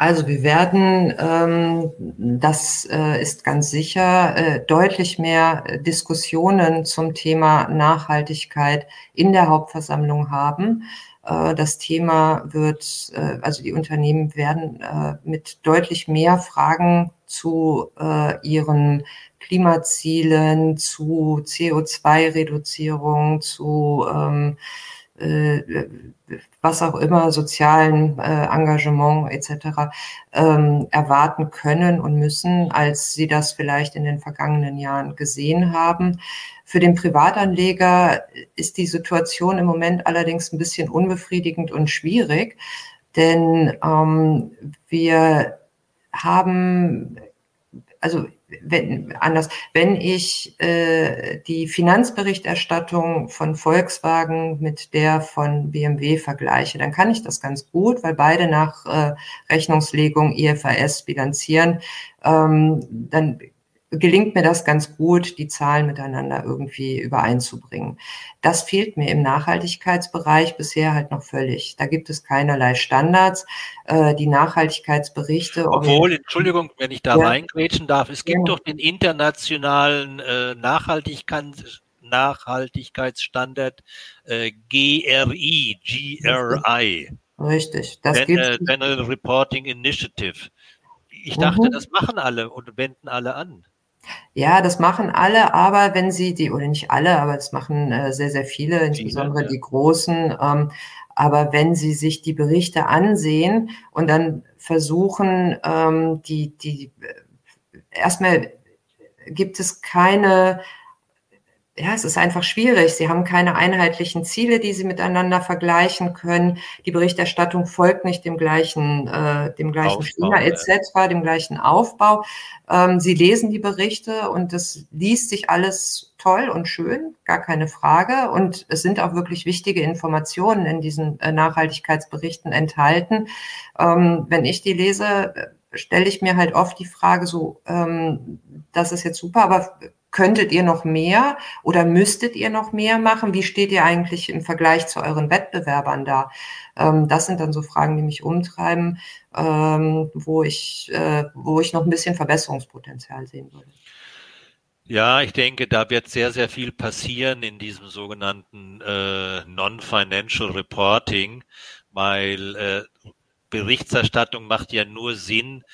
Also wir werden, ähm, das äh, ist ganz sicher, äh, deutlich mehr Diskussionen zum Thema Nachhaltigkeit in der Hauptversammlung haben. Äh, das Thema wird, äh, also die Unternehmen werden äh, mit deutlich mehr Fragen zu ihren Klimazielen, zu CO2-Reduzierung, zu ähm, äh, was auch immer, sozialen Engagement etc. Ähm, erwarten können und müssen, als sie das vielleicht in den vergangenen Jahren gesehen haben. Für den Privatanleger ist die Situation im Moment allerdings ein bisschen unbefriedigend und schwierig, denn ähm, wir haben, also wenn, anders, wenn ich äh, die Finanzberichterstattung von Volkswagen mit der von BMW vergleiche, dann kann ich das ganz gut, weil beide nach äh, Rechnungslegung IFRS bilanzieren. Ähm, dann gelingt mir das ganz gut, die Zahlen miteinander irgendwie übereinzubringen. Das fehlt mir im Nachhaltigkeitsbereich bisher halt noch völlig. Da gibt es keinerlei Standards. Äh, die Nachhaltigkeitsberichte. Obwohl, Entschuldigung, wenn ich da ja. reingrätschen darf, es gibt ja. doch den internationalen äh, Nachhaltigkeits Nachhaltigkeitsstandard äh, GRI, GRI. Richtig, das Gen äh, General Reporting Initiative. Ich dachte, mhm. das machen alle und wenden alle an. Ja, das machen alle, aber wenn sie die, oder nicht alle, aber das machen äh, sehr, sehr viele, insbesondere die Großen, ähm, aber wenn sie sich die Berichte ansehen und dann versuchen, ähm, die, die, äh, erstmal gibt es keine ja, es ist einfach schwierig. Sie haben keine einheitlichen Ziele, die Sie miteinander vergleichen können. Die Berichterstattung folgt nicht dem gleichen, äh, dem gleichen Schema etc., dem gleichen Aufbau. Ähm, Sie lesen die Berichte und das liest sich alles toll und schön, gar keine Frage. Und es sind auch wirklich wichtige Informationen in diesen äh, Nachhaltigkeitsberichten enthalten. Ähm, wenn ich die lese, stelle ich mir halt oft die Frage so, ähm, das ist jetzt super, aber könntet ihr noch mehr oder müsstet ihr noch mehr machen? Wie steht ihr eigentlich im Vergleich zu euren Wettbewerbern da? Ähm, das sind dann so Fragen, die mich umtreiben, ähm, wo, ich, äh, wo ich noch ein bisschen Verbesserungspotenzial sehen würde. Ja, ich denke, da wird sehr, sehr viel passieren in diesem sogenannten äh, Non-Financial Reporting, weil äh, Berichterstattung macht ja nur Sinn,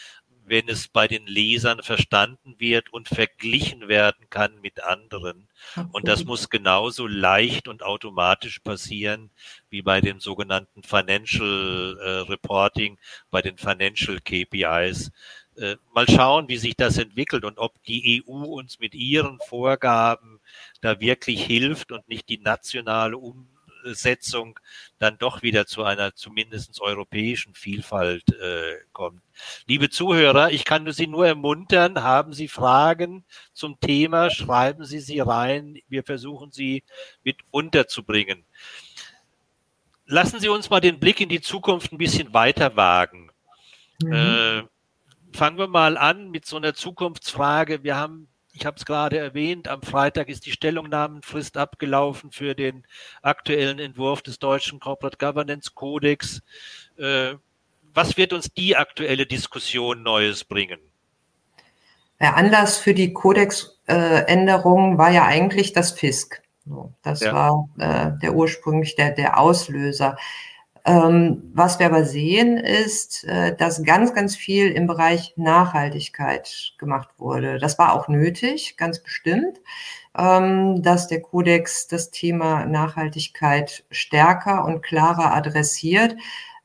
wenn es bei den Lesern verstanden wird und verglichen werden kann mit anderen. Und das muss genauso leicht und automatisch passieren wie bei dem sogenannten Financial äh, Reporting, bei den Financial KPIs. Äh, mal schauen, wie sich das entwickelt und ob die EU uns mit ihren Vorgaben da wirklich hilft und nicht die nationale um Setzung dann doch wieder zu einer zumindest europäischen Vielfalt äh, kommt. Liebe Zuhörer, ich kann Sie nur ermuntern, haben Sie Fragen zum Thema, schreiben Sie sie rein. Wir versuchen sie mit unterzubringen. Lassen Sie uns mal den Blick in die Zukunft ein bisschen weiter wagen. Mhm. Äh, fangen wir mal an mit so einer Zukunftsfrage. Wir haben ich habe es gerade erwähnt, am Freitag ist die Stellungnahmenfrist abgelaufen für den aktuellen Entwurf des deutschen Corporate Governance Codex. Äh, was wird uns die aktuelle Diskussion Neues bringen? Der Anlass für die Kodexänderung war ja eigentlich das FISK. Das ja. war äh, der ursprünglich der, der Auslöser. Ähm, was wir aber sehen, ist, äh, dass ganz, ganz viel im Bereich Nachhaltigkeit gemacht wurde. Das war auch nötig, ganz bestimmt, ähm, dass der Kodex das Thema Nachhaltigkeit stärker und klarer adressiert.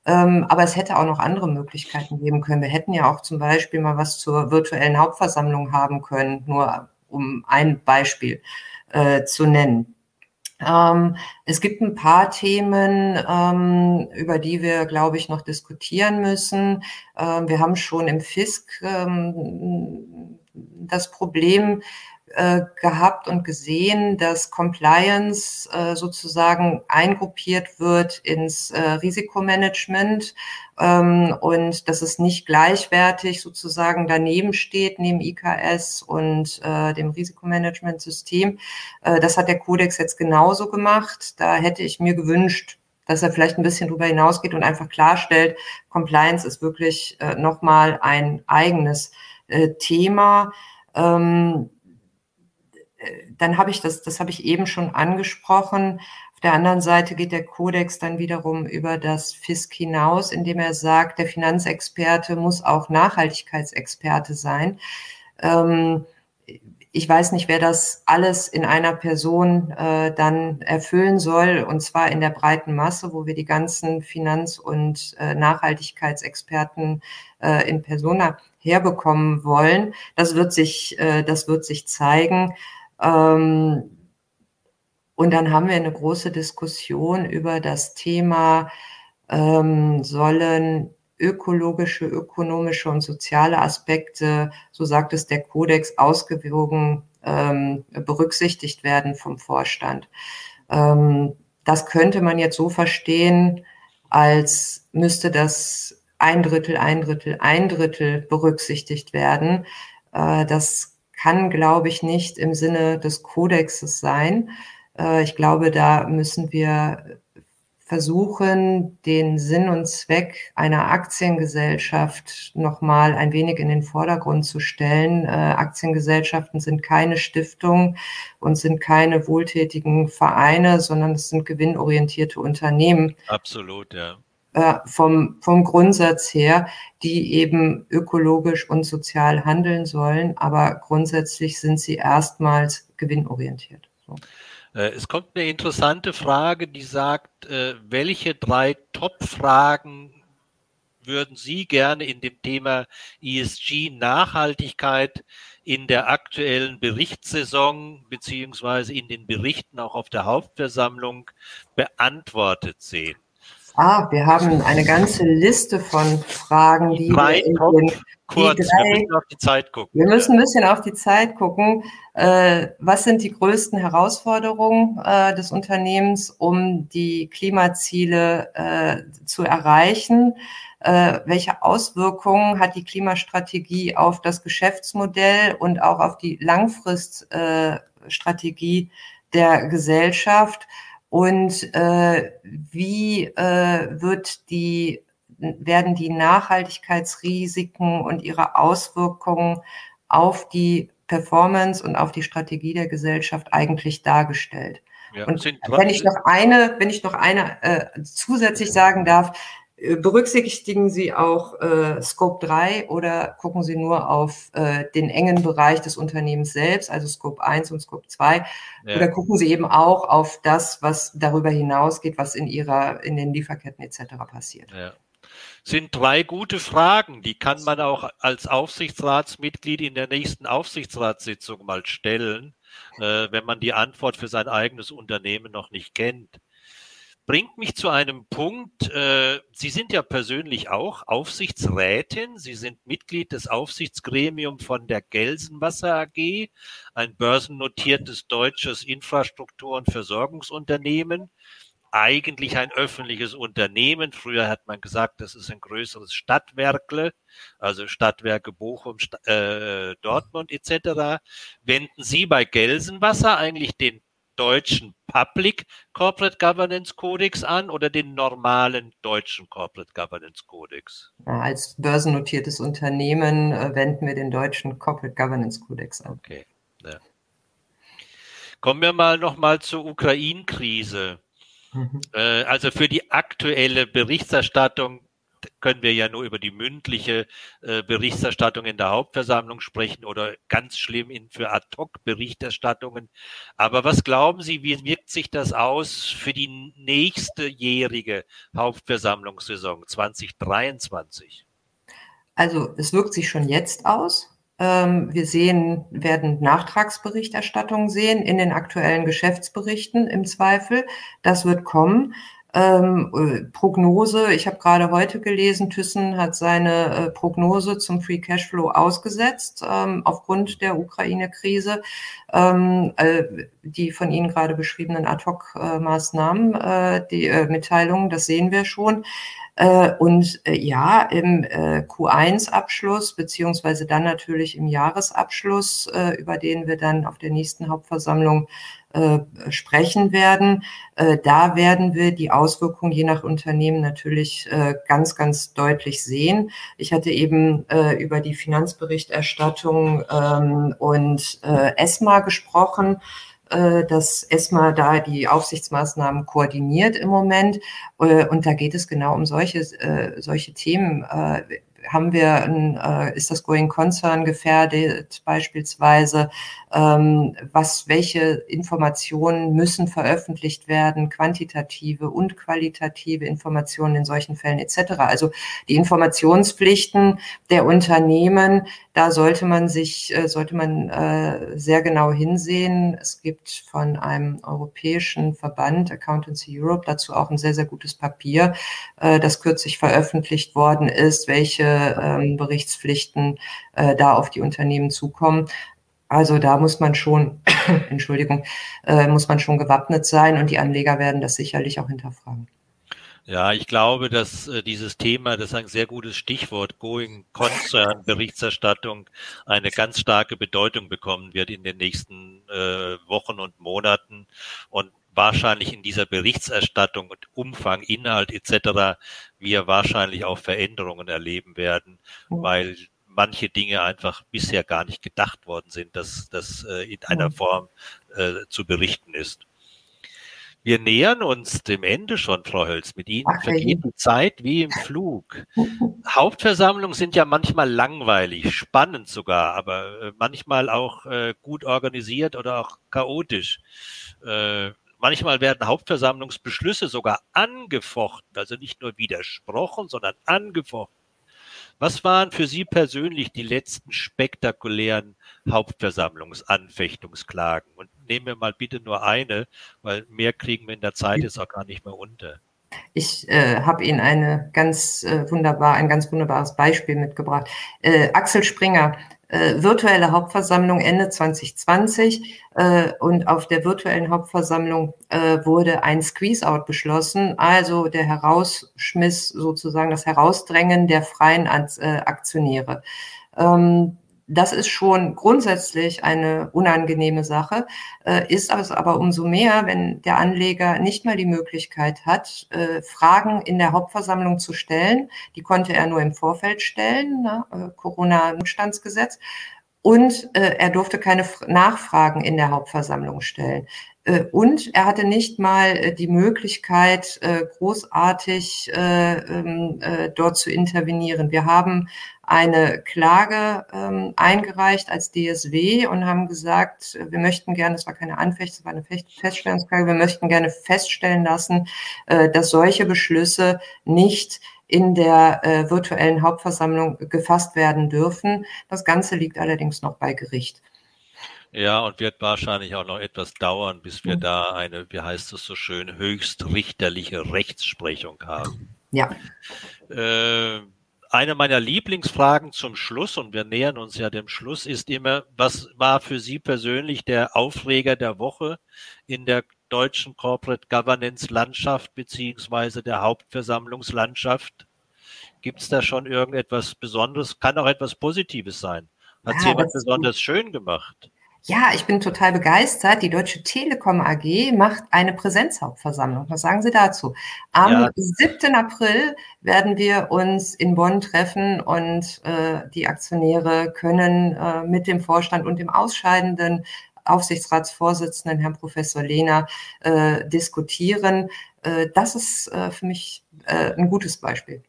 Ähm, aber es hätte auch noch andere Möglichkeiten geben können. Wir hätten ja auch zum Beispiel mal was zur virtuellen Hauptversammlung haben können, nur um ein Beispiel äh, zu nennen. Ähm, es gibt ein paar Themen, ähm, über die wir, glaube ich, noch diskutieren müssen. Ähm, wir haben schon im FISK ähm, das Problem, äh, gehabt und gesehen, dass Compliance äh, sozusagen eingruppiert wird ins äh, Risikomanagement ähm, und dass es nicht gleichwertig sozusagen daneben steht, neben IKS und äh, dem Risikomanagementsystem. Äh, das hat der Kodex jetzt genauso gemacht. Da hätte ich mir gewünscht, dass er vielleicht ein bisschen darüber hinausgeht und einfach klarstellt, Compliance ist wirklich äh, nochmal ein eigenes äh, Thema. Ähm, äh, dann habe ich das, das habe ich eben schon angesprochen. Auf der anderen Seite geht der Kodex dann wiederum über das FISK hinaus, indem er sagt, der Finanzexperte muss auch Nachhaltigkeitsexperte sein. Ähm, ich weiß nicht, wer das alles in einer Person äh, dann erfüllen soll, und zwar in der breiten Masse, wo wir die ganzen Finanz- und äh, Nachhaltigkeitsexperten äh, in Persona herbekommen wollen. Das wird sich, äh, das wird sich zeigen. Ähm, und dann haben wir eine große Diskussion über das Thema, ähm, sollen ökologische, ökonomische und soziale Aspekte, so sagt es der Kodex, ausgewogen ähm, berücksichtigt werden vom Vorstand. Ähm, das könnte man jetzt so verstehen, als müsste das ein Drittel, ein Drittel, ein Drittel berücksichtigt werden. Äh, das kann, glaube ich, nicht im Sinne des Kodexes sein. Äh, ich glaube, da müssen wir versuchen, den Sinn und Zweck einer Aktiengesellschaft nochmal ein wenig in den Vordergrund zu stellen. Äh, Aktiengesellschaften sind keine Stiftungen und sind keine wohltätigen Vereine, sondern es sind gewinnorientierte Unternehmen. Absolut, ja. Äh, vom, vom Grundsatz her, die eben ökologisch und sozial handeln sollen, aber grundsätzlich sind sie erstmals gewinnorientiert. So. Äh, es kommt eine interessante Frage, die sagt, äh, welche drei Top-Fragen würden Sie gerne in dem Thema ESG Nachhaltigkeit in der aktuellen Berichtssaison beziehungsweise in den Berichten auch auf der Hauptversammlung beantwortet sehen? Ah, wir haben eine ganze Liste von Fragen, die drei wir in den, kurz, drei, wir müssen auf die Zeit gucken. Wir müssen ein bisschen auf die Zeit gucken. Äh, was sind die größten Herausforderungen äh, des Unternehmens, um die Klimaziele äh, zu erreichen? Äh, welche Auswirkungen hat die Klimastrategie auf das Geschäftsmodell und auch auf die Langfriststrategie der Gesellschaft? Und äh, wie äh, wird die, werden die Nachhaltigkeitsrisiken und ihre Auswirkungen auf die Performance und auf die Strategie der Gesellschaft eigentlich dargestellt. Ja, und wenn ich noch eine, wenn ich noch eine äh, zusätzlich sagen darf, berücksichtigen Sie auch äh, Scope 3 oder gucken Sie nur auf äh, den engen Bereich des Unternehmens selbst, also Scope 1 und Scope 2? Ja. Oder gucken Sie eben auch auf das, was darüber hinausgeht, was in Ihrer, in den Lieferketten etc. passiert? Ja. Sind drei gute Fragen, die kann man auch als Aufsichtsratsmitglied in der nächsten Aufsichtsratssitzung mal stellen, äh, wenn man die Antwort für sein eigenes Unternehmen noch nicht kennt bringt mich zu einem Punkt. Äh, Sie sind ja persönlich auch Aufsichtsrätin. Sie sind Mitglied des Aufsichtsgremiums von der Gelsenwasser AG, ein börsennotiertes deutsches Infrastruktur- und Versorgungsunternehmen. Eigentlich ein öffentliches Unternehmen. Früher hat man gesagt, das ist ein größeres Stadtwerkle, also Stadtwerke Bochum, äh, Dortmund etc. Wenden Sie bei Gelsenwasser eigentlich den deutschen Public Corporate Governance Codex an oder den normalen deutschen Corporate Governance Codex? als börsennotiertes Unternehmen äh, wenden wir den deutschen Corporate Governance Codex an. Okay. Ja. Kommen wir mal nochmal zur Ukraine-Krise. Mhm. Äh, also für die aktuelle Berichterstattung können wir ja nur über die mündliche äh, Berichterstattung in der Hauptversammlung sprechen oder ganz schlimm in, für Ad-Hoc-Berichterstattungen. Aber was glauben Sie, wie wirkt sich das aus für die nächste jährige Hauptversammlungssaison 2023? Also es wirkt sich schon jetzt aus. Ähm, wir sehen, werden Nachtragsberichterstattungen sehen in den aktuellen Geschäftsberichten im Zweifel. Das wird kommen. Ähm, äh, Prognose, ich habe gerade heute gelesen, Thyssen hat seine äh, Prognose zum Free Cashflow ausgesetzt ähm, aufgrund der Ukraine-Krise. Ähm, äh, die von Ihnen gerade beschriebenen Ad-Hoc-Maßnahmen, äh, die äh, Mitteilungen, das sehen wir schon. Äh, und äh, ja, im äh, Q1-Abschluss beziehungsweise dann natürlich im Jahresabschluss, über den wir dann auf der nächsten Hauptversammlung sprechen werden. Da werden wir die Auswirkungen je nach Unternehmen natürlich ganz, ganz deutlich sehen. Ich hatte eben über die Finanzberichterstattung ähm, und ESMA gesprochen äh, dass ESMA da die Aufsichtsmaßnahmen koordiniert im Moment. Und da geht es genau um solche, solche Themen haben wir ein, äh, ist das Going Concern gefährdet beispielsweise? Ähm, was, welche Informationen müssen veröffentlicht werden, quantitative und qualitative Informationen in solchen Fällen etc. Also die Informationspflichten der Unternehmen, da sollte man sich, äh, sollte man äh, sehr genau hinsehen. Es gibt von einem europäischen Verband, Accountancy Europe, dazu auch ein sehr, sehr gutes Papier, äh, das kürzlich veröffentlicht worden ist, welche ähm, Berichtspflichten äh, da auf die Unternehmen zukommen. Also da muss man schon, Entschuldigung, äh, muss man schon gewappnet sein und die Anleger werden das sicherlich auch hinterfragen. Ja, ich glaube, dass äh, dieses Thema, das ist ein sehr gutes Stichwort, Going Concern Berichterstattung, eine ganz starke Bedeutung bekommen wird in den nächsten äh, Wochen und Monaten. Und wahrscheinlich in dieser Berichterstattung und Umfang, Inhalt etc. wir wahrscheinlich auch Veränderungen erleben werden, weil manche Dinge einfach bisher gar nicht gedacht worden sind, dass das äh, in einer Form äh, zu berichten ist. Wir nähern uns dem Ende schon, Frau Hölz. Mit Ihnen okay. vergeht die Zeit wie im Flug. Hauptversammlungen sind ja manchmal langweilig, spannend sogar, aber äh, manchmal auch äh, gut organisiert oder auch chaotisch. Äh, Manchmal werden Hauptversammlungsbeschlüsse sogar angefochten, also nicht nur widersprochen, sondern angefochten. Was waren für Sie persönlich die letzten spektakulären Hauptversammlungsanfechtungsklagen? Und nehmen wir mal bitte nur eine, weil mehr kriegen wir in der Zeit jetzt auch gar nicht mehr unter. Ich äh, habe Ihnen eine ganz äh, wunderbar, ein ganz wunderbares Beispiel mitgebracht. Äh, Axel Springer äh, virtuelle Hauptversammlung Ende 2020 äh, und auf der virtuellen Hauptversammlung äh, wurde ein Squeeze-out beschlossen, also der Herausschmiss sozusagen, das Herausdrängen der freien äh, Aktionäre. Ähm, das ist schon grundsätzlich eine unangenehme Sache, äh, ist es aber umso mehr, wenn der Anleger nicht mal die Möglichkeit hat, äh, Fragen in der Hauptversammlung zu stellen. Die konnte er nur im Vorfeld stellen, ne? Corona-Notstandsgesetz. Und äh, er durfte keine Nachfragen in der Hauptversammlung stellen. Äh, und er hatte nicht mal äh, die Möglichkeit, äh, großartig ähm, dort zu intervenieren. Wir haben eine Klage ähm, eingereicht als DSW und haben gesagt, wir möchten gerne, das war keine Anfecht, das war eine Feststellungsklage, wir möchten gerne feststellen lassen, dass solche Beschlüsse nicht in der äh, virtuellen Hauptversammlung gefasst werden dürfen. Das Ganze liegt allerdings noch bei Gericht. Ja, und wird wahrscheinlich auch noch etwas dauern, bis wir mhm. da eine, wie heißt es so schön, höchstrichterliche Rechtsprechung haben. Ja. Äh, eine meiner Lieblingsfragen zum Schluss, und wir nähern uns ja dem Schluss, ist immer, was war für Sie persönlich der Aufreger der Woche in der deutschen Corporate Governance Landschaft beziehungsweise der Hauptversammlungslandschaft? Gibt es da schon irgendetwas Besonderes? Kann auch etwas Positives sein. Hat ja, jemand besonders schön gemacht? Ja, ich bin total begeistert. Die Deutsche Telekom AG macht eine Präsenzhauptversammlung. Was sagen Sie dazu? Am ja. 7. April werden wir uns in Bonn treffen und äh, die Aktionäre können äh, mit dem Vorstand und dem ausscheidenden Aufsichtsratsvorsitzenden, Herrn Professor Lehner, äh, diskutieren. Äh, das ist äh, für mich äh, ein gutes Beispiel.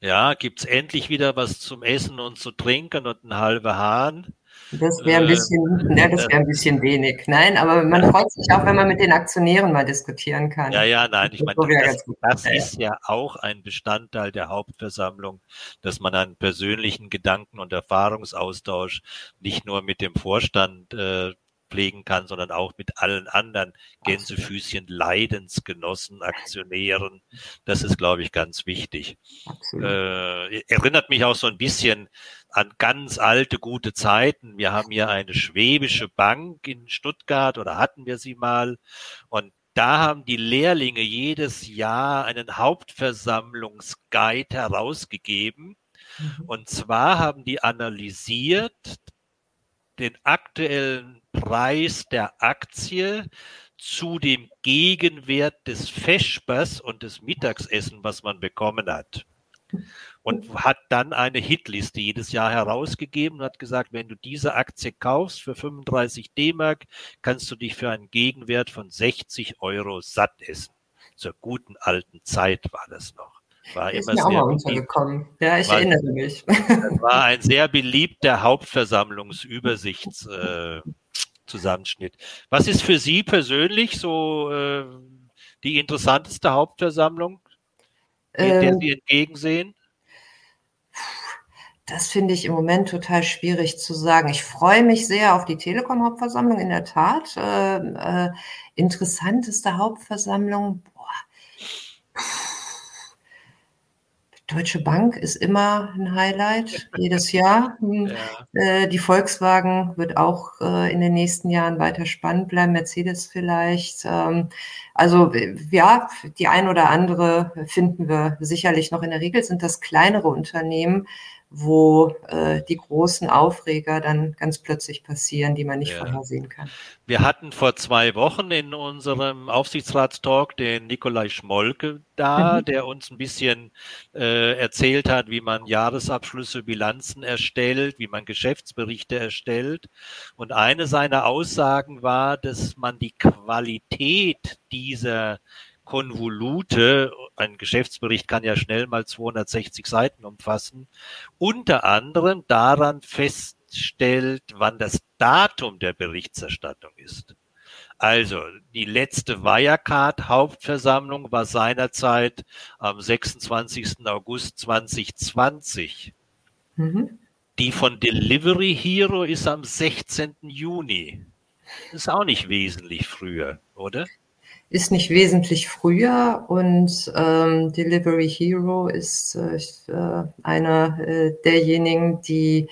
Ja, gibt's endlich wieder was zum Essen und zu trinken und einen halben Hahn? Das wäre ein äh, bisschen, ja, das wäre ein bisschen wenig. Nein, aber man freut sich auch, wenn man mit den Aktionären mal diskutieren kann. Ja, ja, nein, ich meine, das, das ist ja auch ein Bestandteil der Hauptversammlung, dass man einen persönlichen Gedanken- und Erfahrungsaustausch nicht nur mit dem Vorstand äh, pflegen kann, sondern auch mit allen anderen Gänsefüßchen Leidensgenossen, Aktionären. Das ist, glaube ich, ganz wichtig. Äh, erinnert mich auch so ein bisschen an ganz alte, gute Zeiten. Wir haben hier eine schwäbische Bank in Stuttgart oder hatten wir sie mal. Und da haben die Lehrlinge jedes Jahr einen Hauptversammlungsguide herausgegeben. Mhm. Und zwar haben die analysiert den aktuellen Preis der Aktie zu dem Gegenwert des Feschbers und des Mittagsessen, was man bekommen hat. Und hat dann eine Hitliste jedes Jahr herausgegeben und hat gesagt, wenn du diese Aktie kaufst für 35 D-Mark, kannst du dich für einen Gegenwert von 60 Euro satt essen. Zur guten alten Zeit war das noch. War ist immer mir auch mal untergekommen. Ja, ich war, erinnere mich. Das war ein sehr beliebter Hauptversammlungsübersichtszusammenschnitt. Äh, Was ist für Sie persönlich so äh, die interessanteste Hauptversammlung, ähm, der Sie entgegensehen? Das finde ich im Moment total schwierig zu sagen. Ich freue mich sehr auf die Telekom-Hauptversammlung, in der Tat. Äh, äh, interessanteste Hauptversammlung, boah. Deutsche Bank ist immer ein Highlight jedes Jahr. Hm. Ja. Äh, die Volkswagen wird auch äh, in den nächsten Jahren weiter spannend bleiben, Mercedes vielleicht. Ähm, also ja, die ein oder andere finden wir sicherlich noch. In der Regel sind das kleinere Unternehmen, wo äh, die großen Aufreger dann ganz plötzlich passieren, die man nicht ja. vorhersehen kann. Wir hatten vor zwei Wochen in unserem Aufsichtsratstalk den Nikolai Schmolke da, mhm. der uns ein bisschen äh, erzählt hat, wie man Jahresabschlüsse, Bilanzen erstellt, wie man Geschäftsberichte erstellt. Und eine seiner Aussagen war, dass man die Qualität dieser Konvolute, ein Geschäftsbericht kann ja schnell mal 260 Seiten umfassen, unter anderem daran feststellt, wann das Datum der Berichterstattung ist. Also die letzte Wirecard-Hauptversammlung war seinerzeit am 26. August 2020. Mhm. Die von Delivery Hero ist am 16. Juni. Das ist auch nicht wesentlich früher, oder? Ist nicht wesentlich früher und ähm, Delivery Hero ist äh, einer äh, derjenigen, die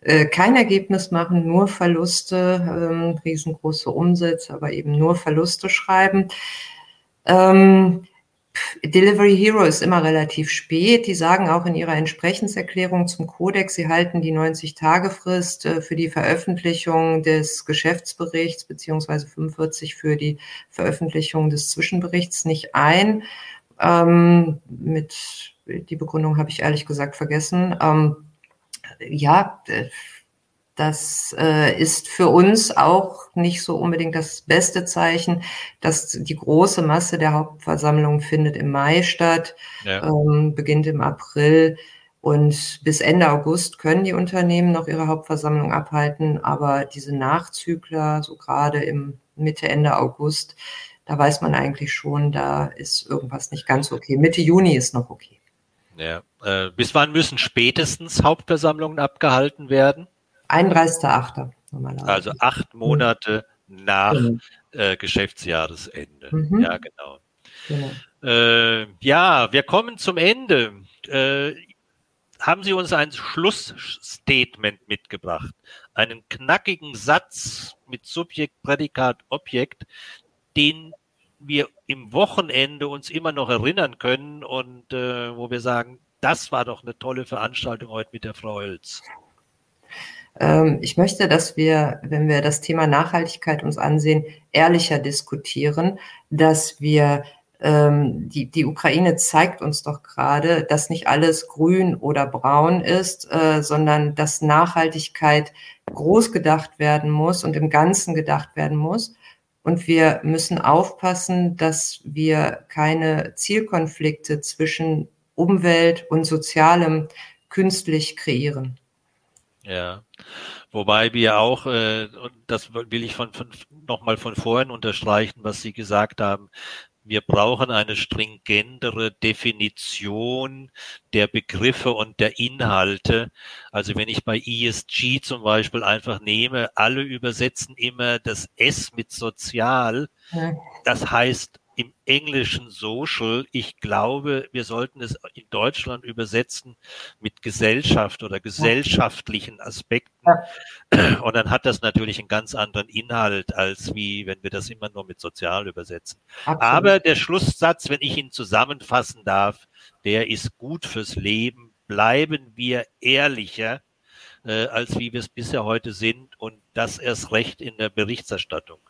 äh, kein Ergebnis machen, nur Verluste, ähm, riesengroße Umsätze, aber eben nur Verluste schreiben. Ähm, Delivery Hero ist immer relativ spät. Die sagen auch in ihrer Entsprechenserklärung zum Kodex, sie halten die 90-Tage-Frist äh, für die Veröffentlichung des Geschäftsberichts beziehungsweise 45 für die Veröffentlichung des Zwischenberichts nicht ein. Ähm, mit die Begründung habe ich ehrlich gesagt vergessen. Ähm, ja, das äh, ist für uns auch nicht so unbedingt das beste Zeichen, dass die große Masse der Hauptversammlung findet im Mai statt, ja. ähm, beginnt im April. Und bis Ende August können die Unternehmen noch ihre Hauptversammlung abhalten, aber diese Nachzügler, so gerade im Mitte, Ende August, da weiß man eigentlich schon, da ist irgendwas nicht ganz okay. Mitte Juni ist noch okay. Ja. Äh, bis wann müssen spätestens Hauptversammlungen abgehalten werden? 31.8. Also acht Monate mhm. nach genau. äh, Geschäftsjahresende. Mhm. Ja, genau. genau. Äh, ja, wir kommen zum Ende. Äh, haben Sie uns ein Schlussstatement mitgebracht? Einen knackigen Satz mit Subjekt, Prädikat, Objekt, den wir im Wochenende uns immer noch erinnern können und äh, wo wir sagen, das war doch eine tolle Veranstaltung heute mit der Frau Hölz. Ähm, ich möchte, dass wir, wenn wir das Thema Nachhaltigkeit uns ansehen, ehrlicher diskutieren, dass wir ähm, die, die Ukraine zeigt uns doch gerade, dass nicht alles grün oder braun ist, äh, sondern dass Nachhaltigkeit groß gedacht werden muss und im Ganzen gedacht werden muss. Und wir müssen aufpassen, dass wir keine Zielkonflikte zwischen Umwelt und Sozialem künstlich kreieren. Ja, wobei wir auch, äh, und das will ich von, von nochmal von vorhin unterstreichen, was Sie gesagt haben, wir brauchen eine stringentere Definition der Begriffe und der Inhalte. Also wenn ich bei ESG zum Beispiel einfach nehme, alle übersetzen immer das S mit sozial. Das heißt im Englischen Social. Ich glaube, wir sollten es in Deutschland übersetzen mit Gesellschaft oder gesellschaftlichen Aspekten. Und dann hat das natürlich einen ganz anderen Inhalt, als wie wenn wir das immer nur mit sozial übersetzen. Absolut. Aber der Schlusssatz, wenn ich ihn zusammenfassen darf, der ist gut fürs Leben. Bleiben wir ehrlicher, äh, als wie wir es bisher heute sind und das erst recht in der Berichterstattung.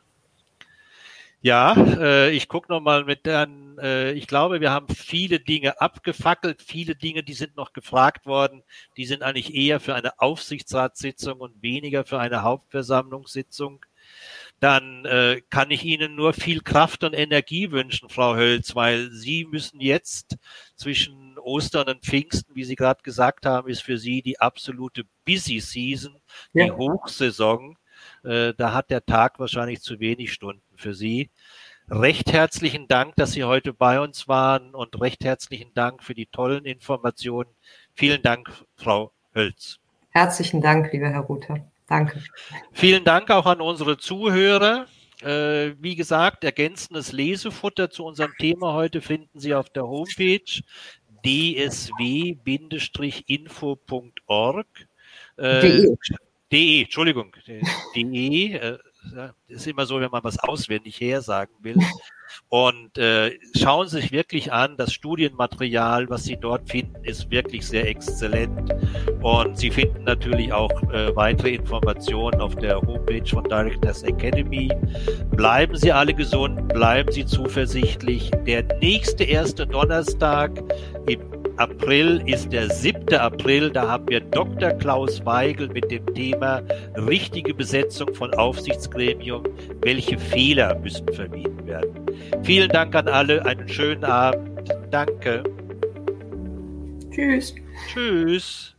Ja, äh, ich gucke nochmal mit dann, äh, ich glaube, wir haben viele Dinge abgefackelt, viele Dinge, die sind noch gefragt worden, die sind eigentlich eher für eine Aufsichtsratssitzung und weniger für eine Hauptversammlungssitzung. Dann äh, kann ich Ihnen nur viel Kraft und Energie wünschen, Frau Hölz, weil Sie müssen jetzt zwischen Ostern und Pfingsten, wie Sie gerade gesagt haben, ist für Sie die absolute Busy Season, die ja. Hochsaison. Äh, da hat der Tag wahrscheinlich zu wenig Stunden für Sie. Recht herzlichen Dank, dass Sie heute bei uns waren und recht herzlichen Dank für die tollen Informationen. Vielen Dank, Frau Hölz. Herzlichen Dank, lieber Herr Ruther. Danke. Vielen Dank auch an unsere Zuhörer. Äh, wie gesagt, ergänzendes Lesefutter zu unserem Thema heute finden Sie auf der Homepage dsw-info.org. Äh. De, Entschuldigung, de, äh, ist immer so, wenn man was auswendig her sagen will. Und äh, schauen Sie sich wirklich an, das Studienmaterial, was Sie dort finden, ist wirklich sehr exzellent. Und Sie finden natürlich auch äh, weitere Informationen auf der Homepage von Directors Academy. Bleiben Sie alle gesund, bleiben Sie zuversichtlich. Der nächste erste Donnerstag im April ist der 7. April. Da haben wir Dr. Klaus Weigel mit dem Thema richtige Besetzung von Aufsichtsgremium. Welche Fehler müssen vermieden werden? Vielen Dank an alle. Einen schönen Abend. Danke. Tschüss. Tschüss.